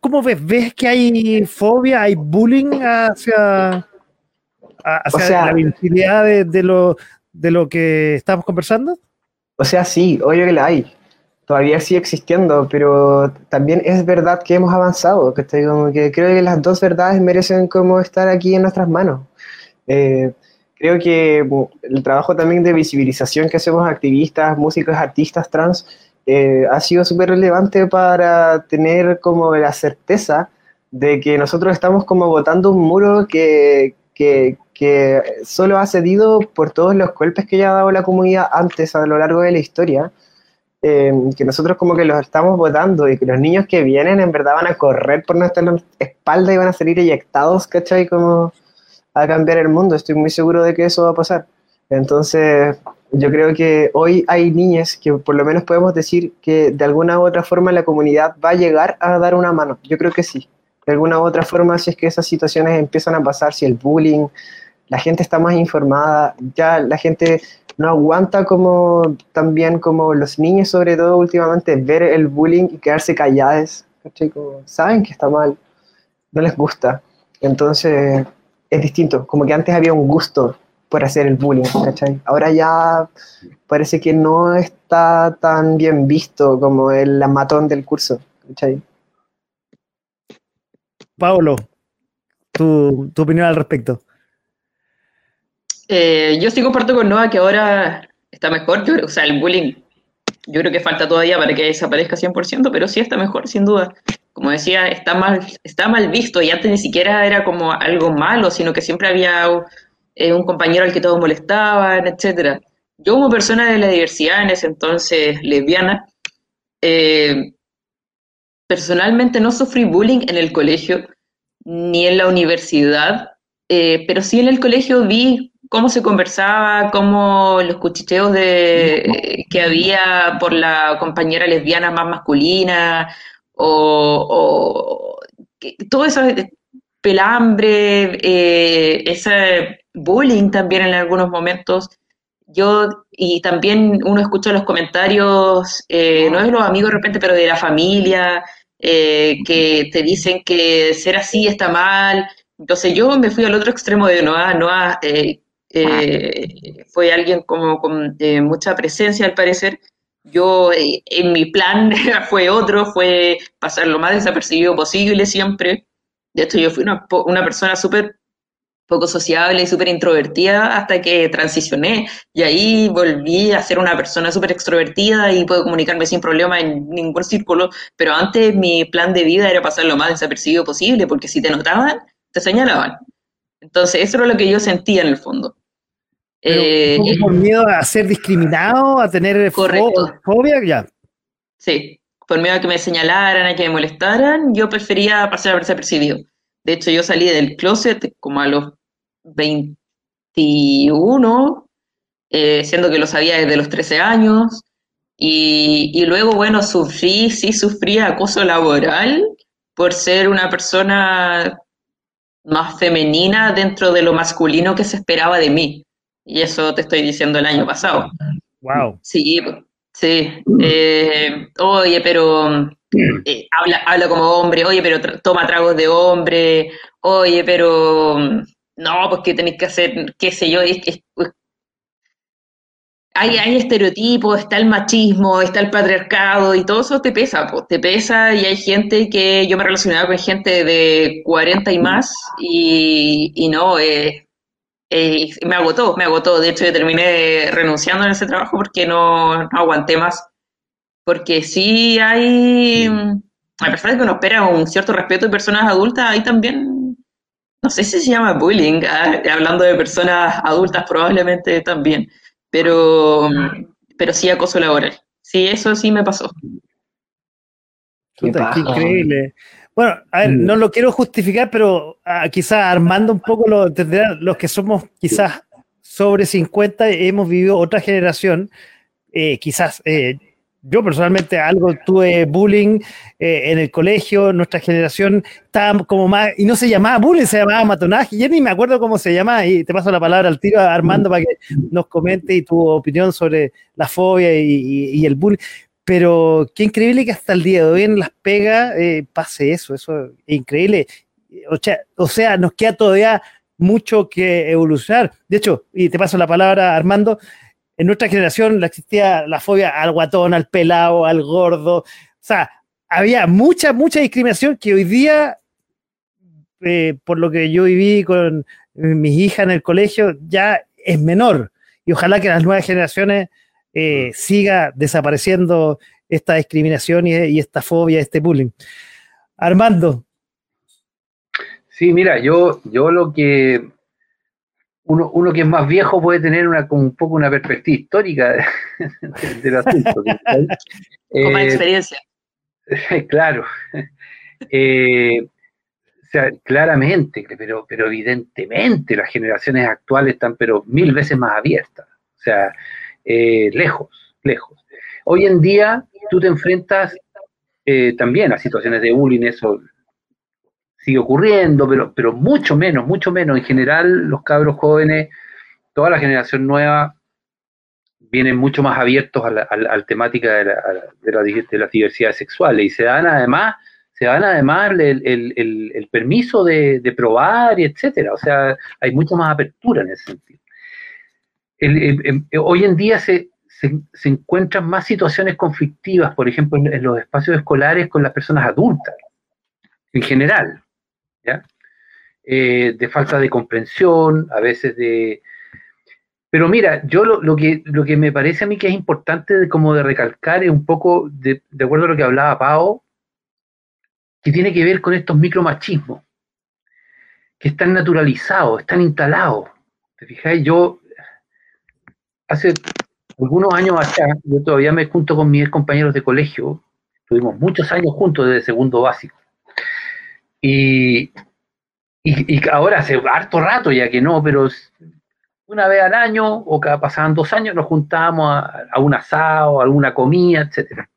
¿cómo ves? ¿Ves que hay fobia, hay bullying hacia, hacia la visibilidad de, de, lo, de lo que estamos conversando? O sea, sí, obvio que la hay todavía sigue existiendo, pero también es verdad que hemos avanzado, que, como que creo que las dos verdades merecen como estar aquí en nuestras manos. Eh, creo que el trabajo también de visibilización que hacemos activistas, músicos, artistas trans, eh, ha sido súper relevante para tener como la certeza de que nosotros estamos como botando un muro que, que, que solo ha cedido por todos los golpes que ya ha dado la comunidad antes a lo largo de la historia Em, que nosotros como que los estamos votando y que los niños que vienen en verdad van a correr por nuestra espalda y van a salir eyectados, ¿cachai? Como a cambiar el mundo. Estoy muy seguro de que eso va a pasar. Entonces, yo creo que hoy hay niñas que por lo menos podemos decir que de alguna u otra forma la comunidad va a llegar a dar una mano. Yo creo que sí. De alguna u otra forma, si es que esas situaciones empiezan a pasar, si el bullying, la gente está más informada, ya la gente no aguanta como también como los niños sobre todo últimamente ver el bullying y quedarse callados, saben que está mal, no les gusta. Entonces es distinto, como que antes había un gusto por hacer el bullying, Ahora ya parece que no está tan bien visto como el matón del curso, ¿cachai? Pablo, tu, tu opinión al respecto. Eh, yo sí comparto con Noah que ahora está mejor. O sea, el bullying, yo creo que falta todavía para que desaparezca 100%, pero sí está mejor, sin duda. Como decía, está mal, está mal visto y antes ni siquiera era como algo malo, sino que siempre había eh, un compañero al que todos molestaban, etc. Yo como persona de la diversidad en ese entonces lesbiana, eh, personalmente no sufrí bullying en el colegio ni en la universidad, pero sí en el colegio vi cómo se conversaba, cómo los cuchicheos de, que había por la compañera lesbiana más masculina, o, todo ese pelambre, eh, ese bullying también en algunos momentos. Yo, y también uno escucha los comentarios, eh, no de los amigos de repente, pero de la familia, eh, que te dicen que ser así está mal. Entonces yo me fui al otro extremo de Noah, Noah eh, fue alguien como con mucha presencia al parecer. Yo, eh, en mi plan (laughs) fue otro, fue pasar lo más desapercibido posible siempre. De hecho, yo fui una, una persona súper poco sociable y súper introvertida hasta que transicioné y ahí volví a ser una persona súper extrovertida y puedo comunicarme sin problema en ningún círculo, pero antes mi plan de vida era pasar lo más desapercibido posible porque si te notaban, te señalaban. Entonces, eso era lo que yo sentía en el fondo. Eh, por miedo a ser discriminado, a tener fobia, ya. Sí, por miedo a que me señalaran, a que me molestaran, yo prefería pasar a desapercibido. De hecho, yo salí del closet como a los 21, eh, siendo que lo sabía desde los 13 años. Y, y, luego, bueno, sufrí, sí sufrí acoso laboral por ser una persona más femenina dentro de lo masculino que se esperaba de mí. Y eso te estoy diciendo el año pasado. Wow. Sí, sí. Eh, oye, pero eh, habla, habla como hombre, oye, pero toma tragos de hombre, oye, pero no, pues que tenéis que hacer, qué sé yo, pues, hay, hay estereotipos, está el machismo, está el patriarcado y todo eso te pesa, pues, te pesa y hay gente que yo me relacionaba con gente de 40 y más y, y no, eh, eh, me agotó, me agotó. De hecho, yo terminé renunciando en ese trabajo porque no, aguanté más. Porque sí hay, a pesar de que uno espera un cierto respeto de personas adultas, hay también no sé si se llama bullying, ah, hablando de personas adultas probablemente también, pero, pero sí acoso laboral. Sí, eso sí me pasó. Puta, qué increíble. Bueno, a ver, no lo quiero justificar, pero ah, quizás armando un poco lo, los que somos quizás sobre 50, hemos vivido otra generación, eh, quizás eh, yo personalmente algo tuve bullying eh, en el colegio, nuestra generación estaba como más, y no se llamaba bullying, se llamaba matonaje, ya ni me acuerdo cómo se llamaba, y te paso la palabra al tiro a Armando para que nos comente y tu opinión sobre la fobia y, el bullying. Pero qué increíble que hasta el día de hoy en Las Pegas eh, pase eso, eso es increíble. O sea, o sea, nos queda todavía mucho que evolucionar. De hecho, y te paso la palabra, Armando, en nuestra generación existía la fobia al guatón, al pelado, al gordo. O sea, había mucha, mucha discriminación que hoy día, eh, por lo que yo viví con mis hijas en el colegio, ya es menor. Y ojalá que las nuevas generaciones eh, siga desapareciendo esta discriminación y, y, esta fobia, este bullying. Armando. Sí, mira, yo, yo lo que uno, uno, que es más viejo puede tener una, un poco una perspectiva histórica (laughs) del asunto. (laughs) Como eh, experiencia. (laughs) Claro. Eh, o sea, claramente, pero, pero evidentemente las generaciones actuales están pero mil veces más abiertas. O sea, eh, lejos, lejos. Hoy en día tú te enfrentas también a situaciones de bullying, eso sigue ocurriendo, pero, pero mucho menos, mucho menos. En general, los cabros jóvenes, toda la generación nueva, vienen mucho más abiertos a la, temática de, la, de, las diversidades sexuales y se dan además se dan además el, permiso de, probar y etcétera. O sea, hay mucha más apertura en ese sentido. Hoy en día se, se, encuentran más situaciones conflictivas, por ejemplo, en, los espacios escolares con las personas adultas, en general. Eh, de falta de comprensión, a veces de... Pero mira, yo lo, que, lo que me parece a mí que es importante de, como de recalcar es un poco, de, acuerdo a lo que hablaba Pau, que tiene que ver con estos micromachismos, que están naturalizados, están instalados. ¿Te fijáis? Yo, hace algunos años acá, yo todavía me junto con mis compañeros de colegio, tuvimos muchos años juntos desde segundo básico. Y, y, ahora hace harto rato ya que no, pero una vez al año o cada pasaban dos años nos juntábamos a, un asado, a alguna comida, etc.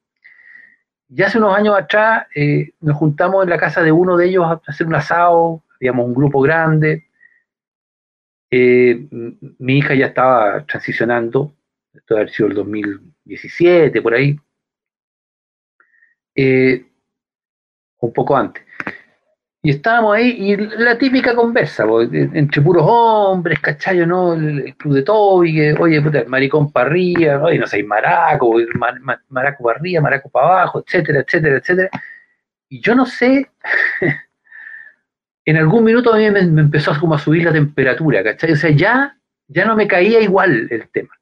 Y hace unos años atrás eh, nos juntamos en la casa de uno de ellos a hacer un asado, digamos un grupo grande. Eh, mi hija ya estaba transicionando, esto debe haber sido el 2017, por ahí, eh, un poco antes. Y estábamos ahí, y la típica conversa, entre puros hombres, ¿cachai? ¿no? El, club de Toby, oye, puta, maricón para arriba, oye, no sé, maraco, maraco para arriba, maraco para abajo, etcétera, etcétera, etcétera. Y yo no sé, (laughs) en algún minuto a mí me, empezó como a subir la temperatura, ¿cachai? O sea, ya, ya no me caía igual el tema.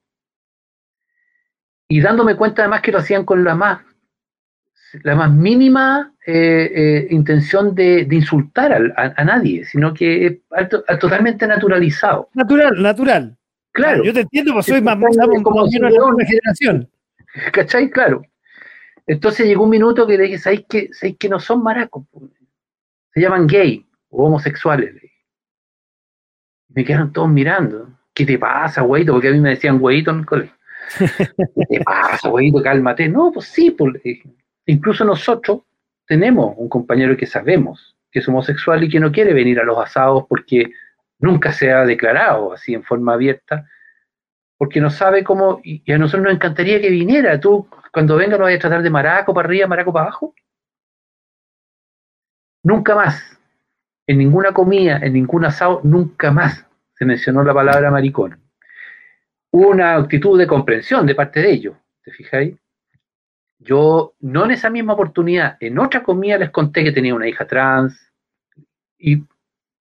Y dándome cuenta además que lo hacían con la más la más mínima eh, eh, intención de, insultar a, nadie, sino que es totalmente naturalizado. Natural, natural. Claro. Yo te entiendo, pues soy más, más como, una generación. ¿Cachai? Claro. Entonces llegó un minuto que le dije, ¿sabéis que, que no son maracos? Se llaman gay o homosexuales. Me quedaron todos mirando. ¿Qué te pasa, güeyito? Porque a mí me decían güeyito en el colegio. (laughs) ¿Qué te pasa, güeyito? Cálmate. No, pues sí, pues Incluso nosotros tenemos un compañero que sabemos que es homosexual y que no quiere venir a los asados porque nunca se ha declarado así en forma abierta, porque no sabe cómo, y a nosotros nos encantaría que viniera. Tú, cuando venga, lo vayas a tratar de maraco para arriba, maraco para abajo. Nunca más, en ninguna comida, en ningún asado, nunca más se mencionó la palabra maricón. Hubo una actitud de comprensión de parte de ellos, ¿te fijáis? Yo, no en esa misma oportunidad, en otra comida les conté que tenía una hija trans y,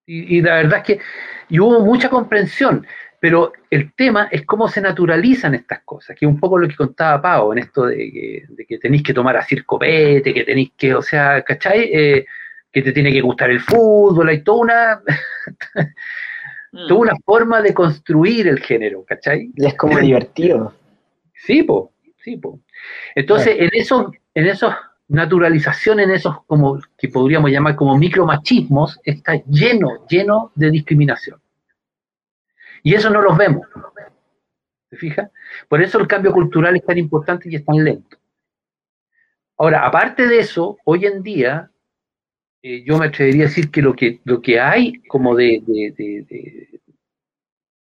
la verdad es que y hubo mucha comprensión, pero el tema es cómo se naturalizan estas cosas, que es un poco lo que contaba Pau en esto de que, tenéis que tomar así el copete, que tenéis que, o sea, ¿cachai? Eh, que te tiene que gustar el fútbol, hay toda una, (laughs) Mm. toda una forma de construir el género, ¿cachai? Y es como divertido. (laughs) Sí, po, sí, po. Entonces, en esos, en esos naturalización, en esos como que podríamos llamar como micromachismos, está lleno, lleno de discriminación. Y eso no los vemos. ¿Se fija? Por eso el cambio cultural es tan importante y es tan lento. Ahora, aparte de eso, hoy en día, eh, yo me atrevería a decir que lo que, lo que hay como de,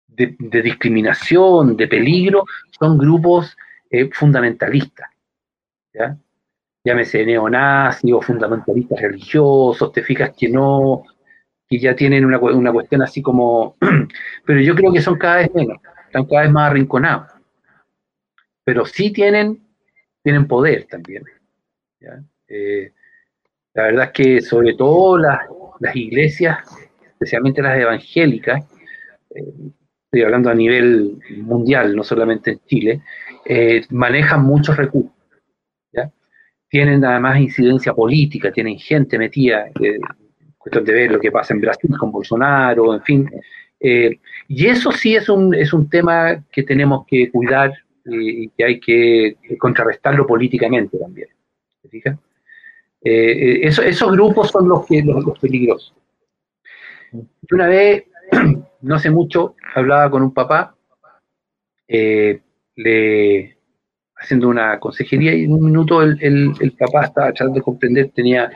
de, discriminación, de peligro, son grupos eh, fundamentalistas. ¿ya? Llámese neonazis o fundamentalistas religiosos, te fijas que no, que ya tienen una, una cuestión así como, (clears throat) pero yo creo que son cada vez menos, están cada vez más arrinconados. Pero sí tienen, tienen poder también. Eh, la verdad es que sobre todo las, iglesias, especialmente las evangélicas, eh, estoy hablando a nivel mundial, no solamente en Chile, eh, manejan muchos recursos. ¿ya? Tienen además incidencia política, tienen gente metida, eh, cuestión de ver lo que pasa en Brasil con Bolsonaro, en fin. Eh, y eso sí es un, es un tema que tenemos que cuidar y que hay que contrarrestarlo políticamente también. ¿Se fija? Eh, eh, eso- esos grupos son los, que, los, los peligrosos. Una vez, (clears throat) no hace mucho, hablaba con un papá, eh, le, haciendo una consejería y en un minuto el, el- papá estaba tratando de comprender, tenía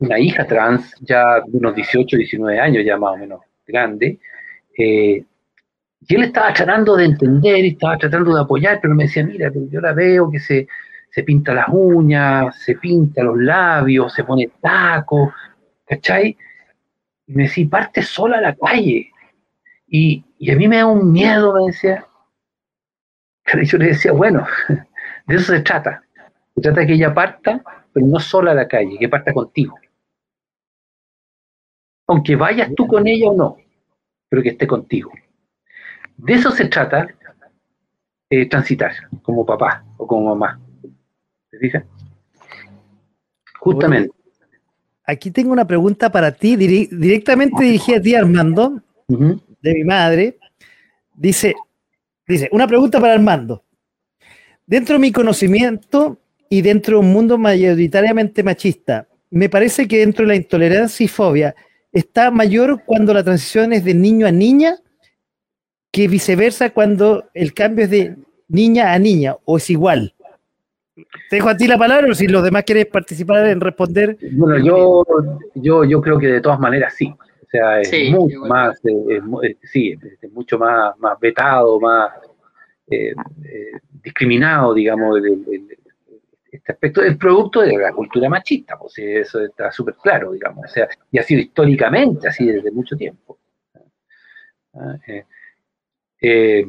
una hija trans ya de unos 18, 19 años, ya más o menos grande, y él estaba tratando de entender estaba tratando de apoyar, pero me decía, mira, yo la veo que se, se pinta las uñas, se pinta los labios, se pone tacos, ¿cachai? Y me decía, parte sola a la calle. Y, y a mí me da un miedo, me decía. Pero yo le decía, bueno, (laughs) de eso se trata. Se trata de que ella parta, pero no sola a la calle, que parta contigo. Aunque vayas tú con ella o no, pero que esté contigo. De eso se trata eh, transitar, como papá o como mamá. ¿Te fijas? Justamente. Aquí tengo una pregunta para ti, directamente dirigida a ti, Armando, de mi madre. Dice, dice, una pregunta para Armando. Dentro de mi conocimiento y dentro de un mundo mayoritariamente machista, me parece que dentro de la intolerancia y fobia está mayor cuando la transición es de niño a niña que viceversa cuando el cambio es de niña a niña o es igual. Te dejo a ti la palabra o si los demás quieren participar en responder. Bueno, yo, yo, yo creo que de todas maneras sí. O sea, es Sí, mucho igual. más, eh, es eh, sí, es- es mucho más, más vetado, más eh, eh, discriminado, digamos, el- el- el- este aspecto del producto de la cultura machista, pues eso está súper claro, digamos, o sea, y ha sido históricamente así desde mucho tiempo. Ah, eh, eh,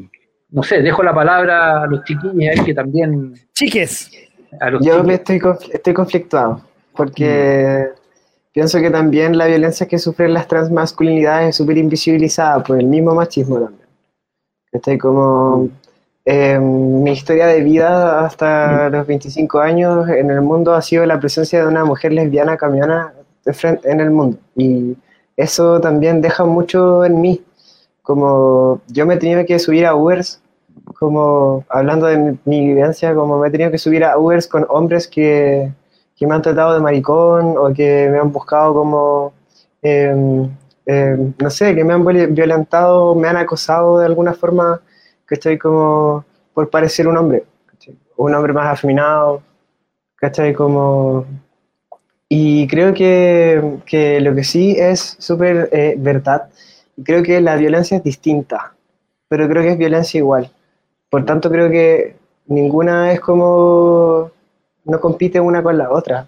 no sé, dejo la palabra a los chiquillos ahí que también, Chiques, a los Yo estoy, estoy conflictuado, porque pienso que también la violencia que sufren las transmasculinidades es súper invisibilizada por el mismo machismo también. Estoy como... eh, mi historia de vida hasta los 25 años en el mundo ha sido la presencia de una mujer lesbiana camiona de frente en el mundo. Y eso también deja mucho en mí. Como yo me he tenido que subir a Ubers, como hablando de mi, vivencia, como me he tenido que subir a Ubers con hombres que, que me han tratado de maricón o que me han buscado como, em, em, no sé, que me han viol- violentado, me han acosado de alguna forma, que estoy como por parecer un hombre, un hombre más afeminado, ¿cachai? Como... Y creo que, que lo que sí es súper eh, verdad, creo que la violencia es distinta, pero creo que es violencia igual. Por tanto, creo que ninguna es como, no compite una con la otra.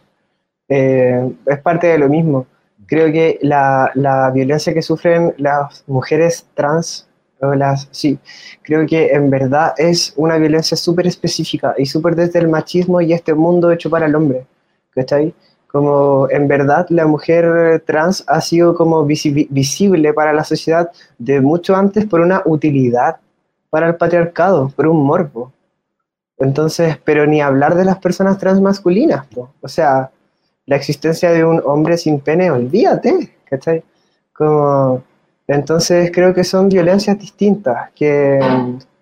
Eh, es parte de lo mismo. Creo que la, la violencia que sufren las mujeres trans, o las, sí, creo que en verdad es una violencia súper específica y súper desde el machismo y este mundo hecho para el hombre. ¿Cachai? Como en verdad la mujer trans ha sido como visi- visible para la sociedad de mucho antes por una utilidad para el patriarcado, por un morbo. Entonces, pero ni hablar de las personas trans masculinas, po. o sea, la existencia de un hombre sin pene, olvídate, ¿cachai? Como, entonces creo que son violencias distintas, que,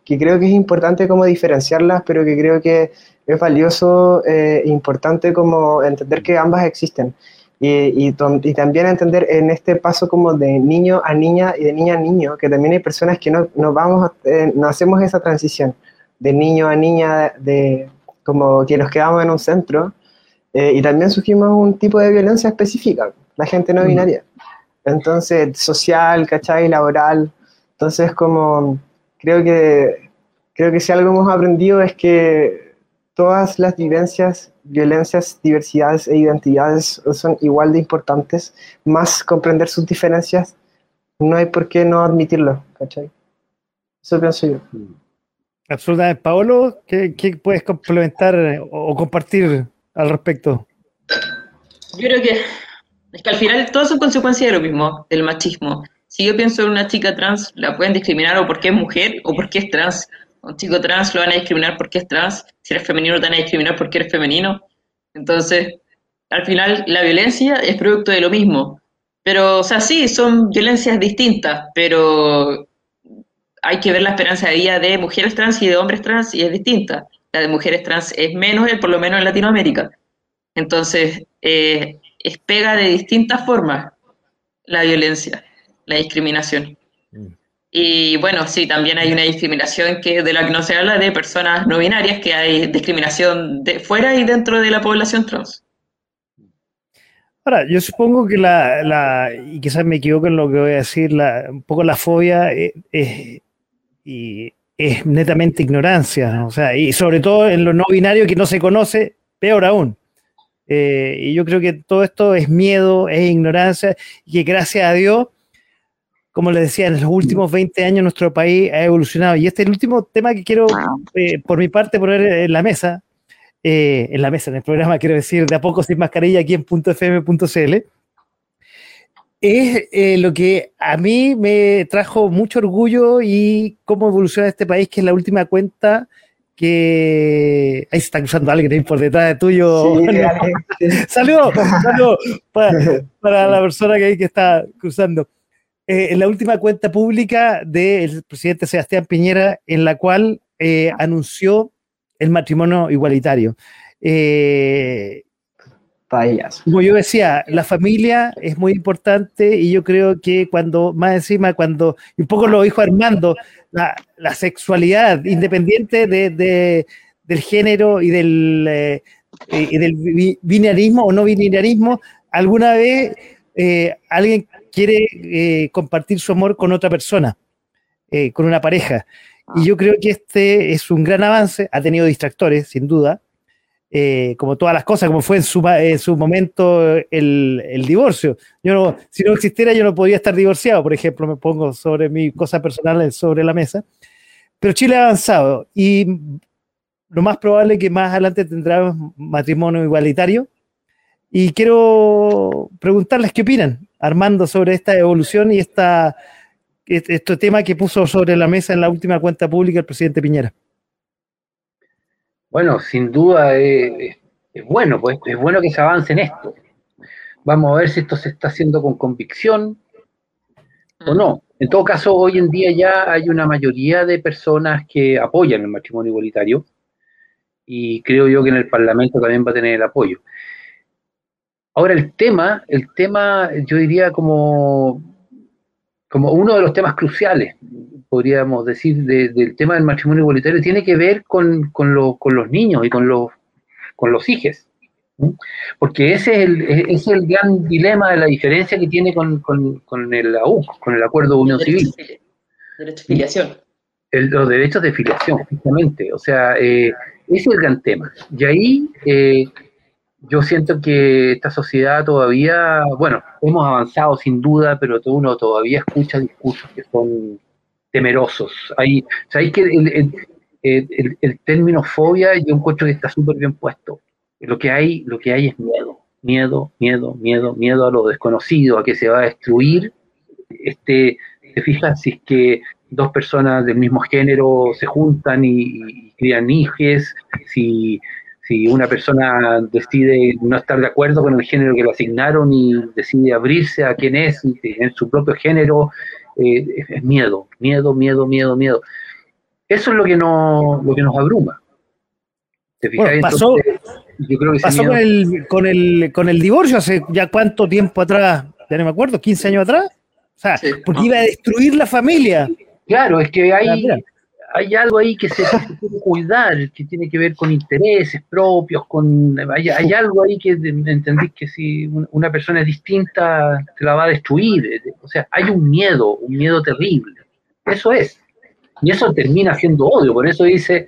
que creo que es importante como diferenciarlas, pero que creo que es valioso e importante como entender que ambas existen. Y, y, y, también entender en este paso como de niño a niña y de niña a niño, que también hay personas que no, no vamos, eh, no hacemos esa transición de niño a niña, de como que nos quedamos en un centro, eh, y también sufrimos un tipo de violencia específica, la gente no binaria. Entonces, social, ¿cachai? Laboral. Entonces, como creo que, creo que si algo hemos aprendido es que todas las vivencias, violencias, diversidades e identidades son igual de importantes, más comprender sus diferencias, no hay por qué no admitirlo, ¿cachai? Eso pienso yo. Mm. Absolutamente. Paolo, ¿qué, puedes complementar o compartir al respecto? Yo creo que es que al final todo son consecuencias de lo mismo, del machismo. Si yo pienso en una chica trans, la pueden discriminar o porque es mujer o porque es trans. Un chico trans lo van a discriminar porque es trans. Si eres femenino, te van a discriminar porque eres femenino. Entonces, al final, la violencia es producto de lo mismo. Pero, o sea, sí, son violencias distintas, pero hay que ver la esperanza de vida de mujeres trans y de hombres trans y es distinta. La de mujeres trans es menos, por lo menos en Latinoamérica. Entonces, eh, es pega de distintas formas la violencia, la discriminación. Y bueno, sí, también hay una discriminación que de la que no se habla de personas no binarias, que hay discriminación de fuera y dentro de la población trans. Ahora, yo supongo que la, y quizás me equivoco en lo que voy a decir, la, un poco la fobia es, y es netamente ignorancia, o sea, y sobre todo en lo no binario que no se conoce, peor aún. Eh, y yo creo que todo esto es miedo, es ignorancia, y que gracias a Dios, como les decía, en los últimos 20 años nuestro país ha evolucionado. Y este es el último tema que quiero, eh, por mi parte, poner en la mesa, eh, en la mesa, en el programa, quiero decir, de a poco sin mascarilla aquí en .fm.cl es eh, lo que a mí me trajo mucho orgullo y cómo evoluciona este país, que es la última cuenta que... Ahí se está cruzando alguien por detrás de tuyo. (laughs) (laughs) saludos, (laughs) para, la persona que, ahí que está cruzando. Eh, en la última cuenta pública del presidente Sebastián Piñera, en la cual eh, anunció el matrimonio igualitario. Eh, como yo decía, la familia es muy importante y yo creo que cuando, más encima, cuando, y un poco lo dijo Armando, la, sexualidad, independiente de, del género y del, eh, del binarismo o no binarismo, alguna vez eh, alguien quiere eh, compartir su amor con otra persona, con una pareja. Y yo creo que este es un gran avance, ha tenido distractores, sin duda, eh, como todas las cosas, como fue en su, su momento el, divorcio. Yo no, si no existiera, yo no podría estar divorciado, por ejemplo, me pongo sobre mi cosa personal sobre la mesa. Pero Chile ha avanzado y lo más probable es que más adelante tendrá matrimonio igualitario. Y quiero preguntarles qué opinan, Armando, sobre esta evolución y esta, este tema que puso sobre la mesa en la última cuenta pública el presidente Piñera. Bueno, sin duda es, bueno, pues es bueno que se avance en esto. Vamos a ver si esto se está haciendo con convicción o no. En todo caso, hoy en día ya hay una mayoría de personas que apoyan el matrimonio igualitario y creo yo que en el Parlamento también va a tener el apoyo. Ahora el tema, el tema, yo diría como, como uno de los temas cruciales podríamos decir, del tema del matrimonio igualitario tiene que ver con, con, con los niños y con los, con los hijos. Porque ese es, el, es el gran dilema de la diferencia que tiene con, con el AU, con el Acuerdo de Unión Civil. Derecho de filiación. los derechos de filiación, justamente. O sea, eh, ese es el gran tema. Y ahí eh, yo siento que esta sociedad todavía, bueno, hemos avanzado sin duda, pero uno todavía escucha discursos que son temerosos. Hay, ¿Sabéis que el, término fobia yo encuentro que está súper bien puesto? Lo que, hay, lo que hay es miedo, miedo, miedo, miedo, miedo a lo desconocido, a que se va a destruir. Este, ¿Te fijas si es que dos personas del mismo género se juntan y, crían hijes? Si, si una persona decide no estar de acuerdo con el género que le asignaron y decide abrirse a quien es en su propio género, eh, es miedo, miedo, miedo, miedo, miedo. Eso es lo que, no, lo que nos abruma. ¿Te pasó, yo creo que pasó con, el, con, el, con el divorcio hace ya cuánto tiempo atrás, ya no me acuerdo, 15 años atrás. O sea, porque iba a destruir la familia. Claro, es que hay, hay algo ahí que se, que cuidar, que tiene que ver con intereses propios, con hay, algo ahí que entendís que si una persona es distinta te la va a destruir. Eh, o sea, hay un miedo, un miedo terrible. Eso es. Y eso termina siendo odio, por eso dice,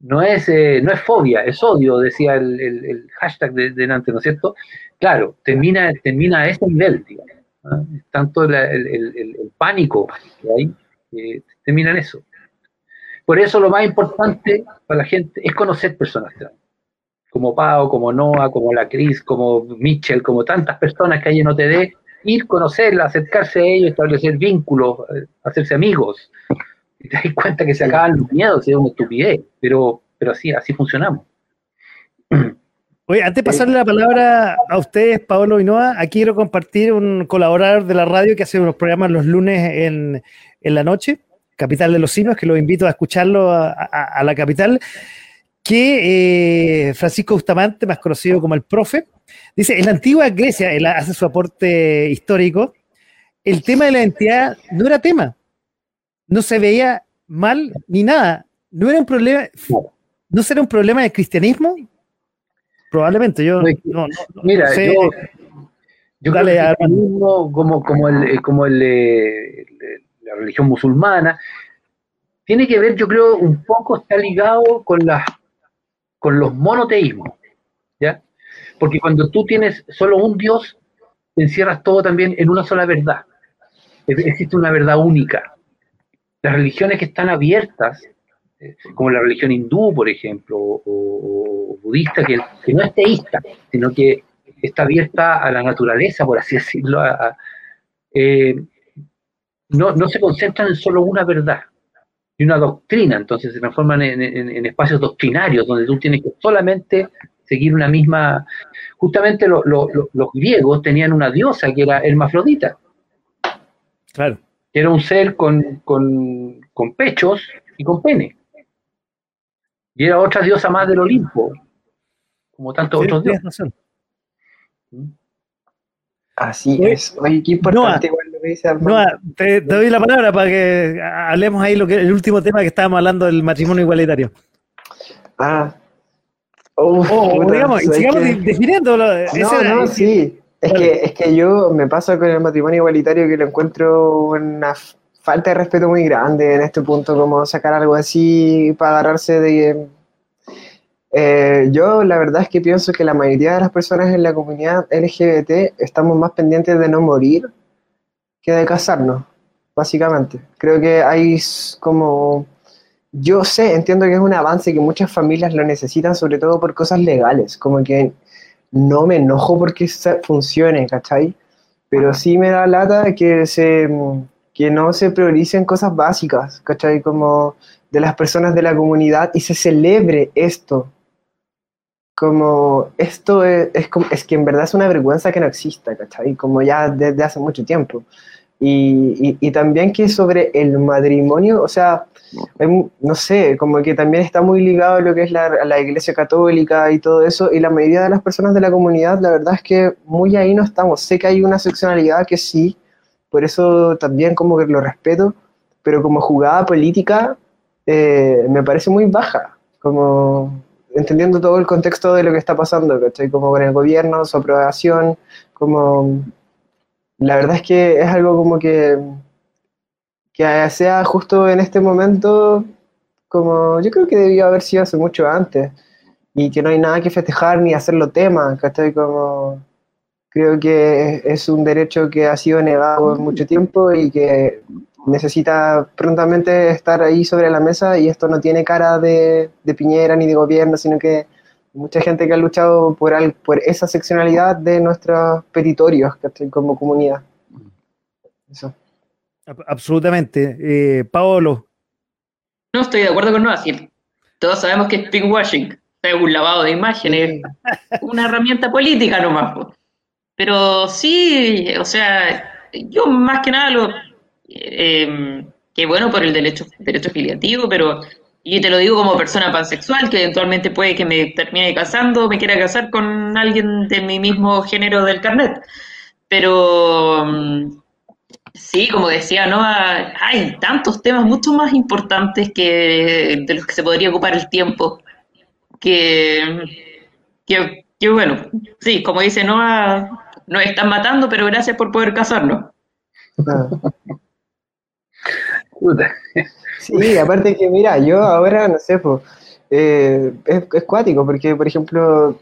no es, eh, no es fobia, es odio, decía el, hashtag de, de, ¿no es cierto? Claro, termina, termina a ese nivel, digamos. Tanto el, pánico que hay, eh, termina en eso. Por eso lo más importante para la gente es conocer personas trans. Como Pau, como Noah, como la Cris, como Mitchell, como tantas personas que hay en OTD, ir, conocerlas, acercarse a ellos, establecer vínculos, eh, hacerse amigos. Y te das cuenta que se acaban los miedos, es una estupidez, pero, pero así, así funcionamos. Oye, antes de pasarle la palabra a ustedes, Pablo y Noah, aquí quiero compartir un colaborador de la radio que hace unos programas los lunes en, en la noche, Capital de los Simios, que los invito a escucharlo a, la capital, que eh, Francisco Bustamante, más conocido como el profe, dice, en la antigua Grecia, él hace su aporte histórico, el tema de la identidad no era tema, no se veía mal ni nada, no era un problema, no será un problema del cristianismo, probablemente, yo no, mira, yo, creo que el cristianismo como, como el, como el, la religión musulmana, tiene que ver, yo creo, un poco está ligado con, con los monoteísmos, ¿ya? Porque cuando tú tienes solo un Dios, encierras todo también en una sola verdad. Existe una verdad única. Las religiones que están abiertas, eh, como la religión hindú, por ejemplo, o, budista, que, no es teísta, sino que está abierta a la naturaleza, por así decirlo, eh, no, no se concentran en solo una verdad y una doctrina, entonces se transforman en, espacios doctrinarios donde tú tienes que solamente seguir una misma... Justamente los griegos tenían una diosa que era hermafrodita. Claro. Que era un ser con, con pechos y con pene. Y era otra diosa más del Olimpo, como tantos otros dioses. Así es. Oye, qué importante dice te, doy la palabra para que hablemos ahí lo que el último tema que estábamos hablando del matrimonio igualitario. Ah. Uf, digamos, sigamos definiéndolo. No, no, sí. Es que, es que yo me paso con el matrimonio igualitario que lo encuentro una falta de respeto muy grande en este punto, como sacar algo así para agarrarse de eh, yo la verdad es que pienso que la mayoría de las personas en la comunidad LGBT estamos más pendientes de no morir que de casarnos, básicamente. Creo que hay como... Yo sé, entiendo que es un avance que muchas familias lo necesitan, sobre todo por cosas legales, como que no me enojo porque funcione, ¿cachai? Pero sí me da lata que, se, que no se prioricen cosas básicas, ¿cachai? Como de las personas de la comunidad y se celebre esto, como esto es, es, que en verdad es una vergüenza que no exista, ¿cachai? Como ya desde hace mucho tiempo. Y, y, también que sobre el matrimonio, o sea, no sé, como que también está muy ligado a lo que es la, la, iglesia católica y todo eso, y la mayoría de las personas de la comunidad, la verdad es que muy ahí no estamos. Sé que hay una seccionalidad que sí, por eso también como que lo respeto, pero como jugada política eh, me parece muy baja, como entendiendo todo el contexto de lo que está pasando, ¿cachai? Como con el gobierno, su aprobación, como... La verdad es que es algo como que, que sea justo en este momento, como yo creo que debió haber sido hace mucho antes, y que no hay nada que festejar ni hacerlo tema, ¿cachai? Como creo que es un derecho que ha sido negado por mucho tiempo y que necesita prontamente estar ahí sobre la mesa y esto no tiene cara de, Piñera ni de gobierno, sino que mucha gente que ha luchado por, por esa seccionalidad de nuestros petitorios como comunidad. Eso. Absolutamente. Eh, Paolo. No estoy de acuerdo con Noah. Todos sabemos que es pinkwashing. es un lavado de imágenes, (laughs) una herramienta política nomás. Pero sí, o sea, yo más que nada lo... Eh, que bueno por el derecho, derecho filiativo, pero y te lo digo como persona pansexual, que eventualmente puede que me termine casando, me quiera casar con alguien de mi mismo género del carnet. Pero mm, sí, como decía, ¿no? Hay tantos temas mucho más importantes que de los que se podría ocupar el tiempo. Que, que, bueno, sí, como dice Noah, nos están matando, pero gracias por poder casarnos. Sí, aparte que, mira, yo ahora, no sé, pues, es, es cuático, porque, por ejemplo,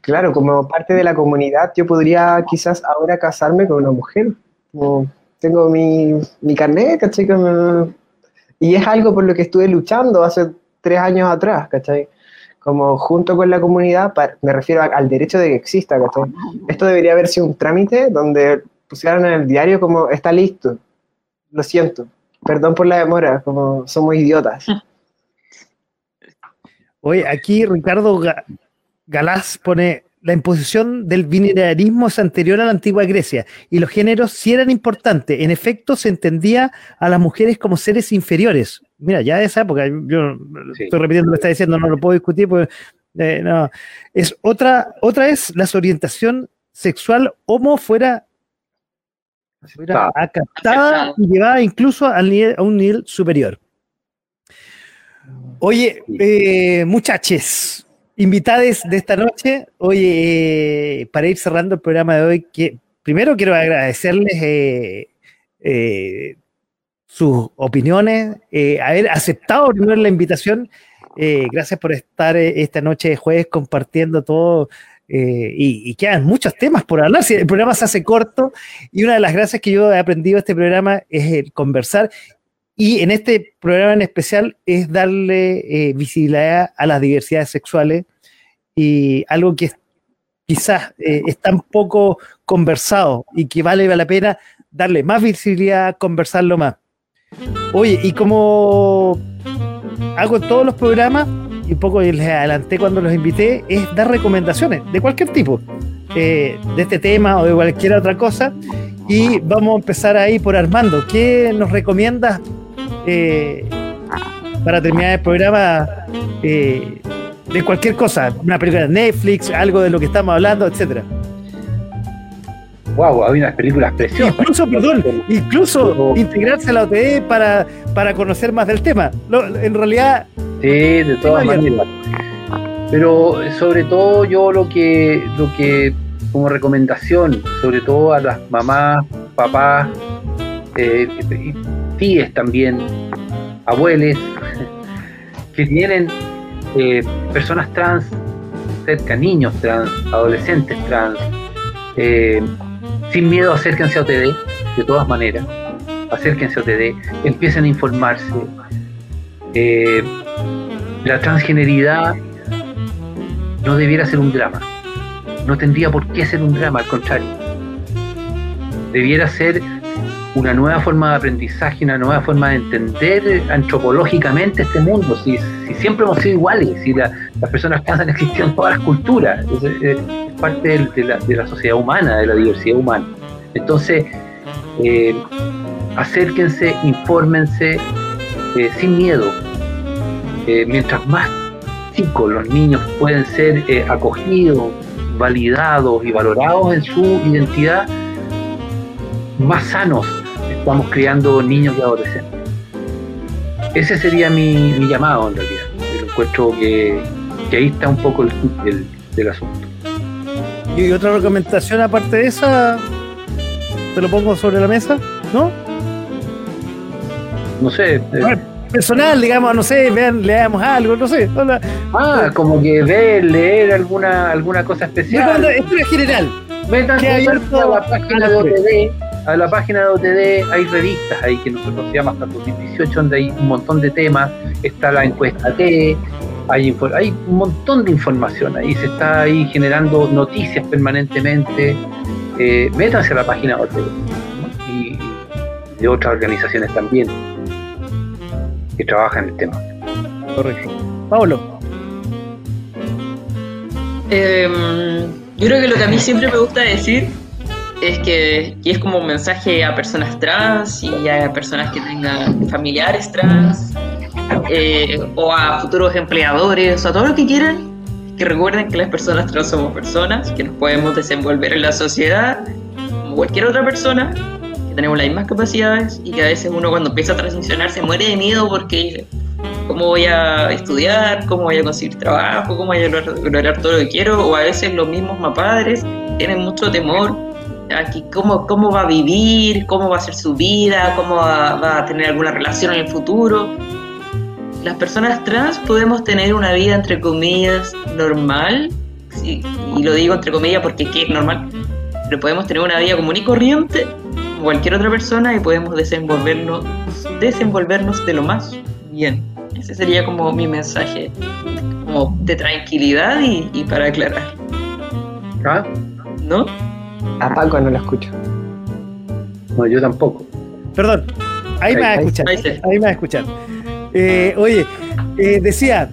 claro, como parte de la comunidad, yo podría quizás ahora casarme con una mujer. Como tengo mi, mi carnet, ¿cachai? y es algo por lo que estuve luchando hace tres años atrás, ¿cachai? Como junto con la comunidad, me refiero al derecho de que exista, ¿cachai? Esto debería haber sido un trámite donde pusieran en el diario como está listo. Lo siento, Perdón por la demora, como somos idiotas. (laughs) Oye, aquí Ricardo Galás pone la imposición del binarismo es anterior a la antigua Grecia y los géneros sí eran importantes. En efecto, se entendía a las mujeres como seres inferiores. Mira, ya de esa época, yo estoy repitiendo lo que está diciendo, no lo puedo discutir, pues, eh, no. Es otra, otra es la orientación sexual homo fuera aceptada y llevada incluso a un nivel superior. Oye, eh, muchachos, invitados de esta noche, oye, eh, para ir cerrando el programa de hoy, que primero quiero agradecerles eh, sus opiniones, haber aceptado primero la invitación. gracias por estar esta noche de jueves compartiendo todo eh, y, quedan muchos temas por hablar. Si el programa se hace corto y una de las gracias que yo he aprendido de este programa es el conversar y en este programa en especial es darle eh, visibilidad a las diversidades sexuales y algo que quizás eh, es tan poco conversado y que vale la pena darle más visibilidad, conversarlo más. Oye, y como hago en todos los programas, y un poco les adelanté cuando los invité, es dar recomendaciones de cualquier tipo, eh, de este tema o de cualquier otra cosa. Y vamos a empezar ahí por Armando. ¿Qué nos recomiendas eh, para terminar el programa eh, de cualquier cosa? Una película de Netflix, algo de lo que estamos hablando, etcétera. Wow, hay unas películas preciosas. Incluso, perdón, incluso integrarse a la OTE para, para conocer más del tema. en realidad, Sí, de todas maneras. Pero sobre todo yo lo que, lo que como recomendación, sobre todo a las mamás, papás, eh, tías también, abuelos, (laughs) que tienen eh, personas trans cerca, niños trans, adolescentes trans, eh, sin miedo acérquense a OTD, de todas maneras, acérquense a OTD, empiecen a informarse. Eh, la transgeneridad no debiera ser un drama. No tendría por qué ser un drama, al contrario. Debiera ser una nueva forma de aprendizaje, una nueva forma de entender antropológicamente este mundo. Si, siempre hemos sido iguales, si las personas trans han existido en todas las culturas, es, parte de, la, sociedad humana, de la diversidad humana. Entonces, eh, acérquense, infórmense eh, sin miedo, eh, mientras más chicos los niños pueden ser eh, acogidos, validados y valorados en su identidad, más sanos estamos criando niños y adolescentes. Ese sería mi, llamado en realidad. El encuentro que, ahí está un poco el, del asunto. ¿Y otra recomendación aparte de esa? ¿Te lo pongo sobre la mesa? ¿No? No sé. Eh, personal, digamos, no sé, vean, leamos algo, no sé. Ah, como que ver, leer alguna, alguna cosa especial. Es general. Métanse a la página de a la página de OTD hay revistas ahí que nosotros se llama hasta 2018, donde hay un montón de temas, está la encuesta T, hay, hay un montón de información ahí, se está ahí generando noticias permanentemente. Eh, métanse a la página de OTD y de otras organizaciones también que trabaja en el tema. Correcto. Pablo. Em, yo creo que lo que a mí siempre me gusta decir es que, es como un mensaje a personas trans y a personas que tengan familiares trans eh, o a futuros empleadores o a todo lo que quieran, que recuerden que las personas trans somos personas, que nos podemos desenvolver en la sociedad como cualquier otra persona, que tenemos las mismas capacidades y que a veces uno cuando empieza a transicionar se muere de miedo porque cómo voy a estudiar, cómo voy a conseguir trabajo, cómo voy a lograr, todo lo que quiero, o a veces los mismos padres tienen mucho temor aquí cómo, cómo va a vivir, cómo va a ser su vida, cómo va, a tener alguna relación en el futuro. Las personas trans podemos tener una vida entre comillas normal, y lo digo entre comillas porque ¿qué es normal? Pero podemos tener una vida común y corriente como cualquier otra persona y podemos desenvolvernos, desenvolvernos de lo más bien. Ese sería como mi mensaje como de tranquilidad y, para aclarar. ¿Ah? ¿No? A Paco no lo escucho. No, yo tampoco. Perdón, ahí me va a escuchar. Ahí, me va a escuchar. Eh, oye, eh, decía,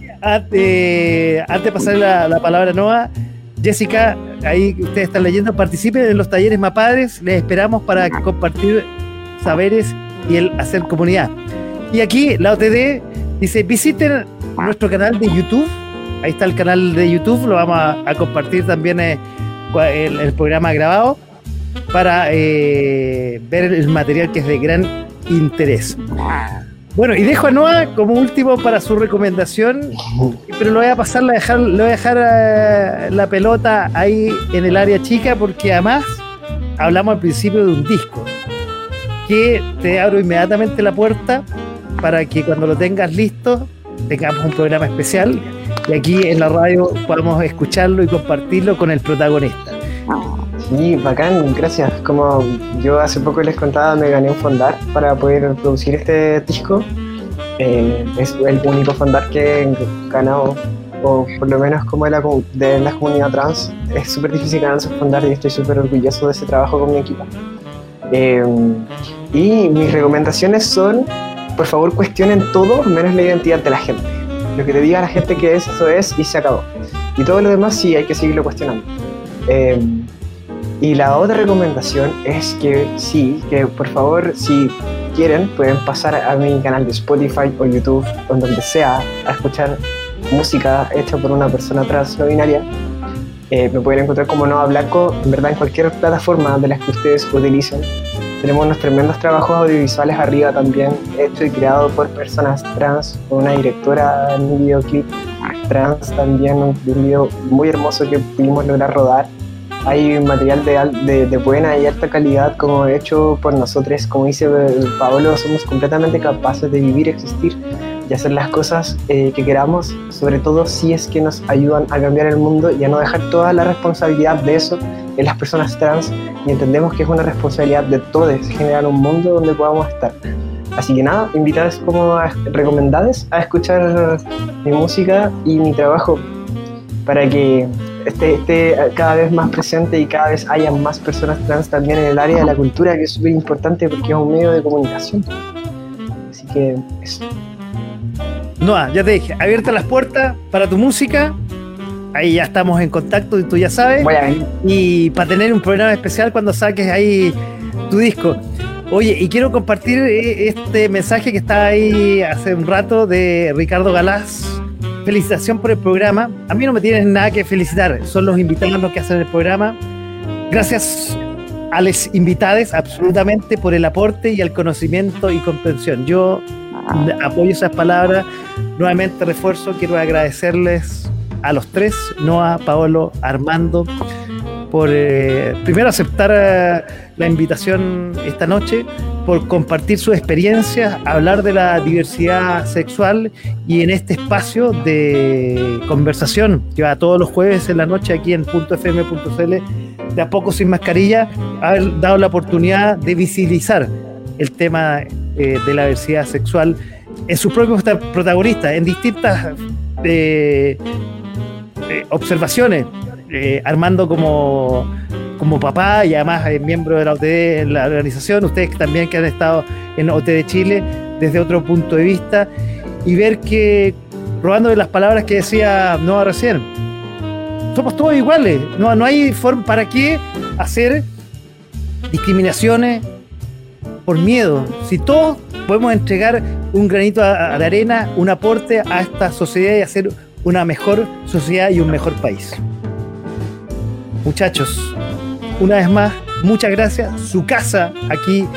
eh, antes de pasar la, palabra a Noah, Jessica, ahí ustedes están leyendo, participen en los talleres Mapadres, les esperamos para compartir saberes y el hacer comunidad. Y aquí la OTD dice, visiten nuestro canal de YouTube, ahí está el canal de YouTube, lo vamos a, compartir también el, programa grabado para ver el material que es de gran interés. Bueno, y dejo a Noah como último para su recomendación, pero lo voy a pasar, le voy a dejar, eh, la pelota ahí en el área chica, porque además hablamos al principio de un disco que te abro inmediatamente la puerta para que cuando lo tengas listo tengamos un programa especial y aquí en la radio podamos escucharlo y compartirlo con el protagonista. Sí, bacán, gracias. Como yo hace poco les contaba, me gané un fondar para poder producir este disco. Eh, es el único fondar que he ganado, o por lo menos como de la, comunidad trans. Es súper difícil ganar un fondar y estoy súper orgulloso de ese trabajo con mi equipo. Eh, y mis recomendaciones son, por favor, cuestionen todo menos la identidad de la gente. Lo que te diga la gente que es, eso es y se acabó. Y todo lo demás sí hay que seguirlo cuestionando. Eh, y la otra recomendación es que sí, que por favor, si quieren, pueden pasar a mi canal de Spotify o YouTube o donde sea a escuchar música hecha por una persona trans no binaria. Eh, me pueden encontrar como Nova Blanco, en verdad, en cualquier plataforma de las que ustedes utilicen. Tenemos unos tremendos trabajos audiovisuales arriba también, hecho y creado por personas trans, una directora en un videoclip trans también, un video muy hermoso que pudimos lograr rodar. Hay material de, de, buena y alta calidad como hecho por nosotros, como dice Pablo, somos completamente capaces de vivir, existir y hacer las cosas eh, que queramos, sobre todo si es que nos ayudan a cambiar el mundo y a no dejar toda la responsabilidad de eso en las personas trans y entendemos que es una responsabilidad de todos generar un mundo donde podamos estar. Así que nada, invitados como a, a escuchar mi música y mi trabajo para que esté, cada vez más presente y cada vez haya más personas trans también en el área de la cultura, que es súper importante porque es un medio de comunicación. Así que eso. Noah, ya te dije, abierta las puertas para tu música. Ahí ya estamos en contacto y tú ya sabes. Voy a venir. Y para tener un programa especial cuando saques ahí tu disco. Oye, y quiero compartir eh, este mensaje que está ahí hace un rato de Ricardo Galás, felicitación por el programa. A mí no me tienen nada que felicitar, son los invitados los que hacen el programa. Gracias a los invitados absolutamente por el aporte y el conocimiento y comprensión. Yo apoyo esas palabras. Nuevamente refuerzo, quiero agradecerles a los tres, Noah, Paolo, Armando, por eh, primero aceptar eh, la invitación esta noche, por compartir sus experiencias, hablar de la diversidad sexual y en este espacio de conversación que va todos los jueves en la noche aquí en .fm.cl de a poco sin mascarilla, haber dado la oportunidad de visibilizar el tema eh, de la diversidad sexual en sus propios protagonistas, en distintas observaciones eh, Armando como, como papá y además es miembro de la OTD en la organización, ustedes también que han estado en OTD Chile desde otro punto de vista y ver que, robando de las palabras que decía Noah recién, somos todos iguales. No, no hay forma para qué hacer discriminaciones por miedo. Si todos podemos entregar un granito la arena, un aporte a esta sociedad y hacer una mejor sociedad y un mejor país. Muchachos, una vez más, muchas gracias. Su casa aquí,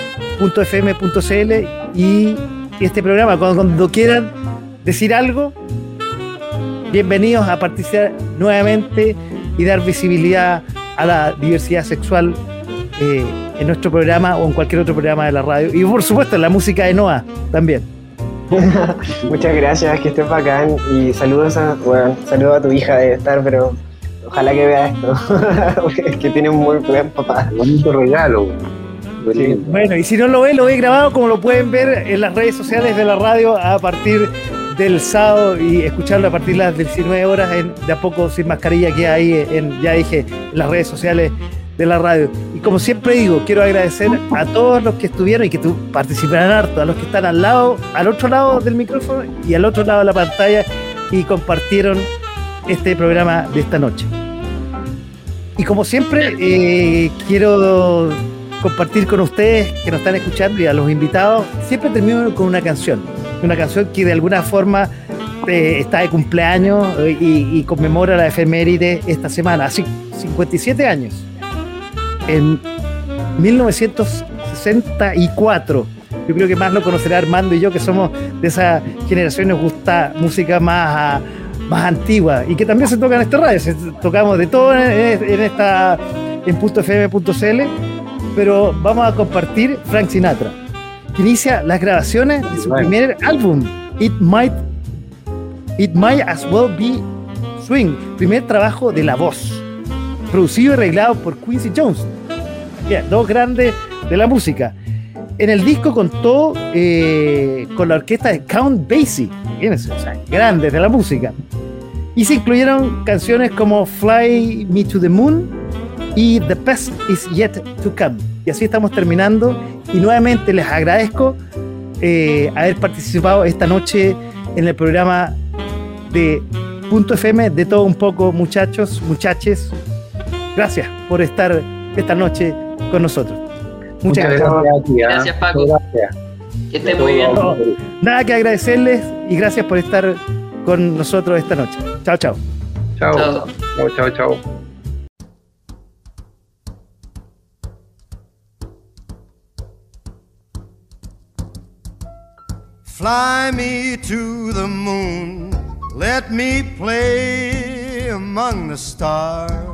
.fm.cl y este programa, cuando, quieran decir algo, bienvenidos a participar nuevamente y dar visibilidad a la diversidad sexual eh, en nuestro programa o en cualquier otro programa de la radio. Y por supuesto, en la música de Noah también. (laughs) Muchas gracias, que estés bacán y saludos a, bueno, saludos a tu hija de estar, pero ojalá que vea esto, es (laughs) que tiene un muy buen papá. Bonito regalo. Sí. Bueno, y si no lo ve, lo ve grabado como lo pueden ver en las redes sociales de la radio a partir del sábado y escucharlo a partir de las 19 horas en, de a poco sin mascarilla que hay en, ya dije, en las redes sociales de la radio. Y como siempre digo, quiero agradecer a todos los que estuvieron y que participaron harto, a los que están al lado, al otro lado del micrófono y al otro lado de la pantalla y compartieron este programa de esta noche. Y como siempre, eh, quiero compartir con ustedes que nos están escuchando y a los invitados, siempre termino con una canción. Una canción que de alguna forma eh, está de cumpleaños eh, y, y conmemora la efeméride esta semana, así 57 años. En 1964, yo creo que más lo conocerá Armando y yo, que somos de esa generación, nos gusta música más, más antigua y que también se toca en esta radio. Se- tocamos de todo en, en esta en .fm.cl, pero vamos a compartir Frank Sinatra, que inicia las grabaciones de su primer álbum, It Might, It Might As Well Be Swing, primer trabajo de la voz, producido y arreglado por Quincy Jones. Dos grandes de la música. En el disco contó eh, con la orquesta de Count Basie, o sea, grandes de la música. Y se incluyeron canciones como Fly Me to the Moon y The Best Is Yet to Come. Y así estamos terminando. Y nuevamente les agradezco eh, haber participado esta noche en el programa de Punto FM, de todo un poco, muchachos, muchaches. Gracias por estar esta noche con nosotros. Muchas, gracias. gracias. a ti. Gracias, Paco. Gracias. Que estés muy bien. No, nada que agradecerles y gracias por estar con nosotros esta noche. Chao, chao. Chao. Chao. Chao, chao. Fly me to the moon, let me play among the stars,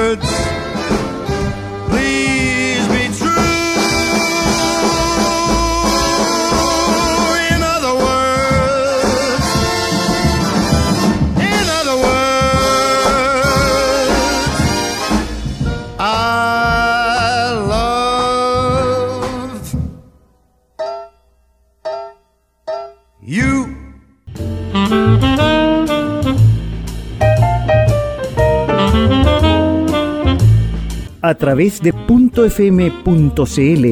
a través de .fm.cl.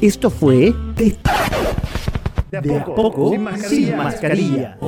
Esto fue de, De a de a poco, poco sin mascarilla. sin mascarilla.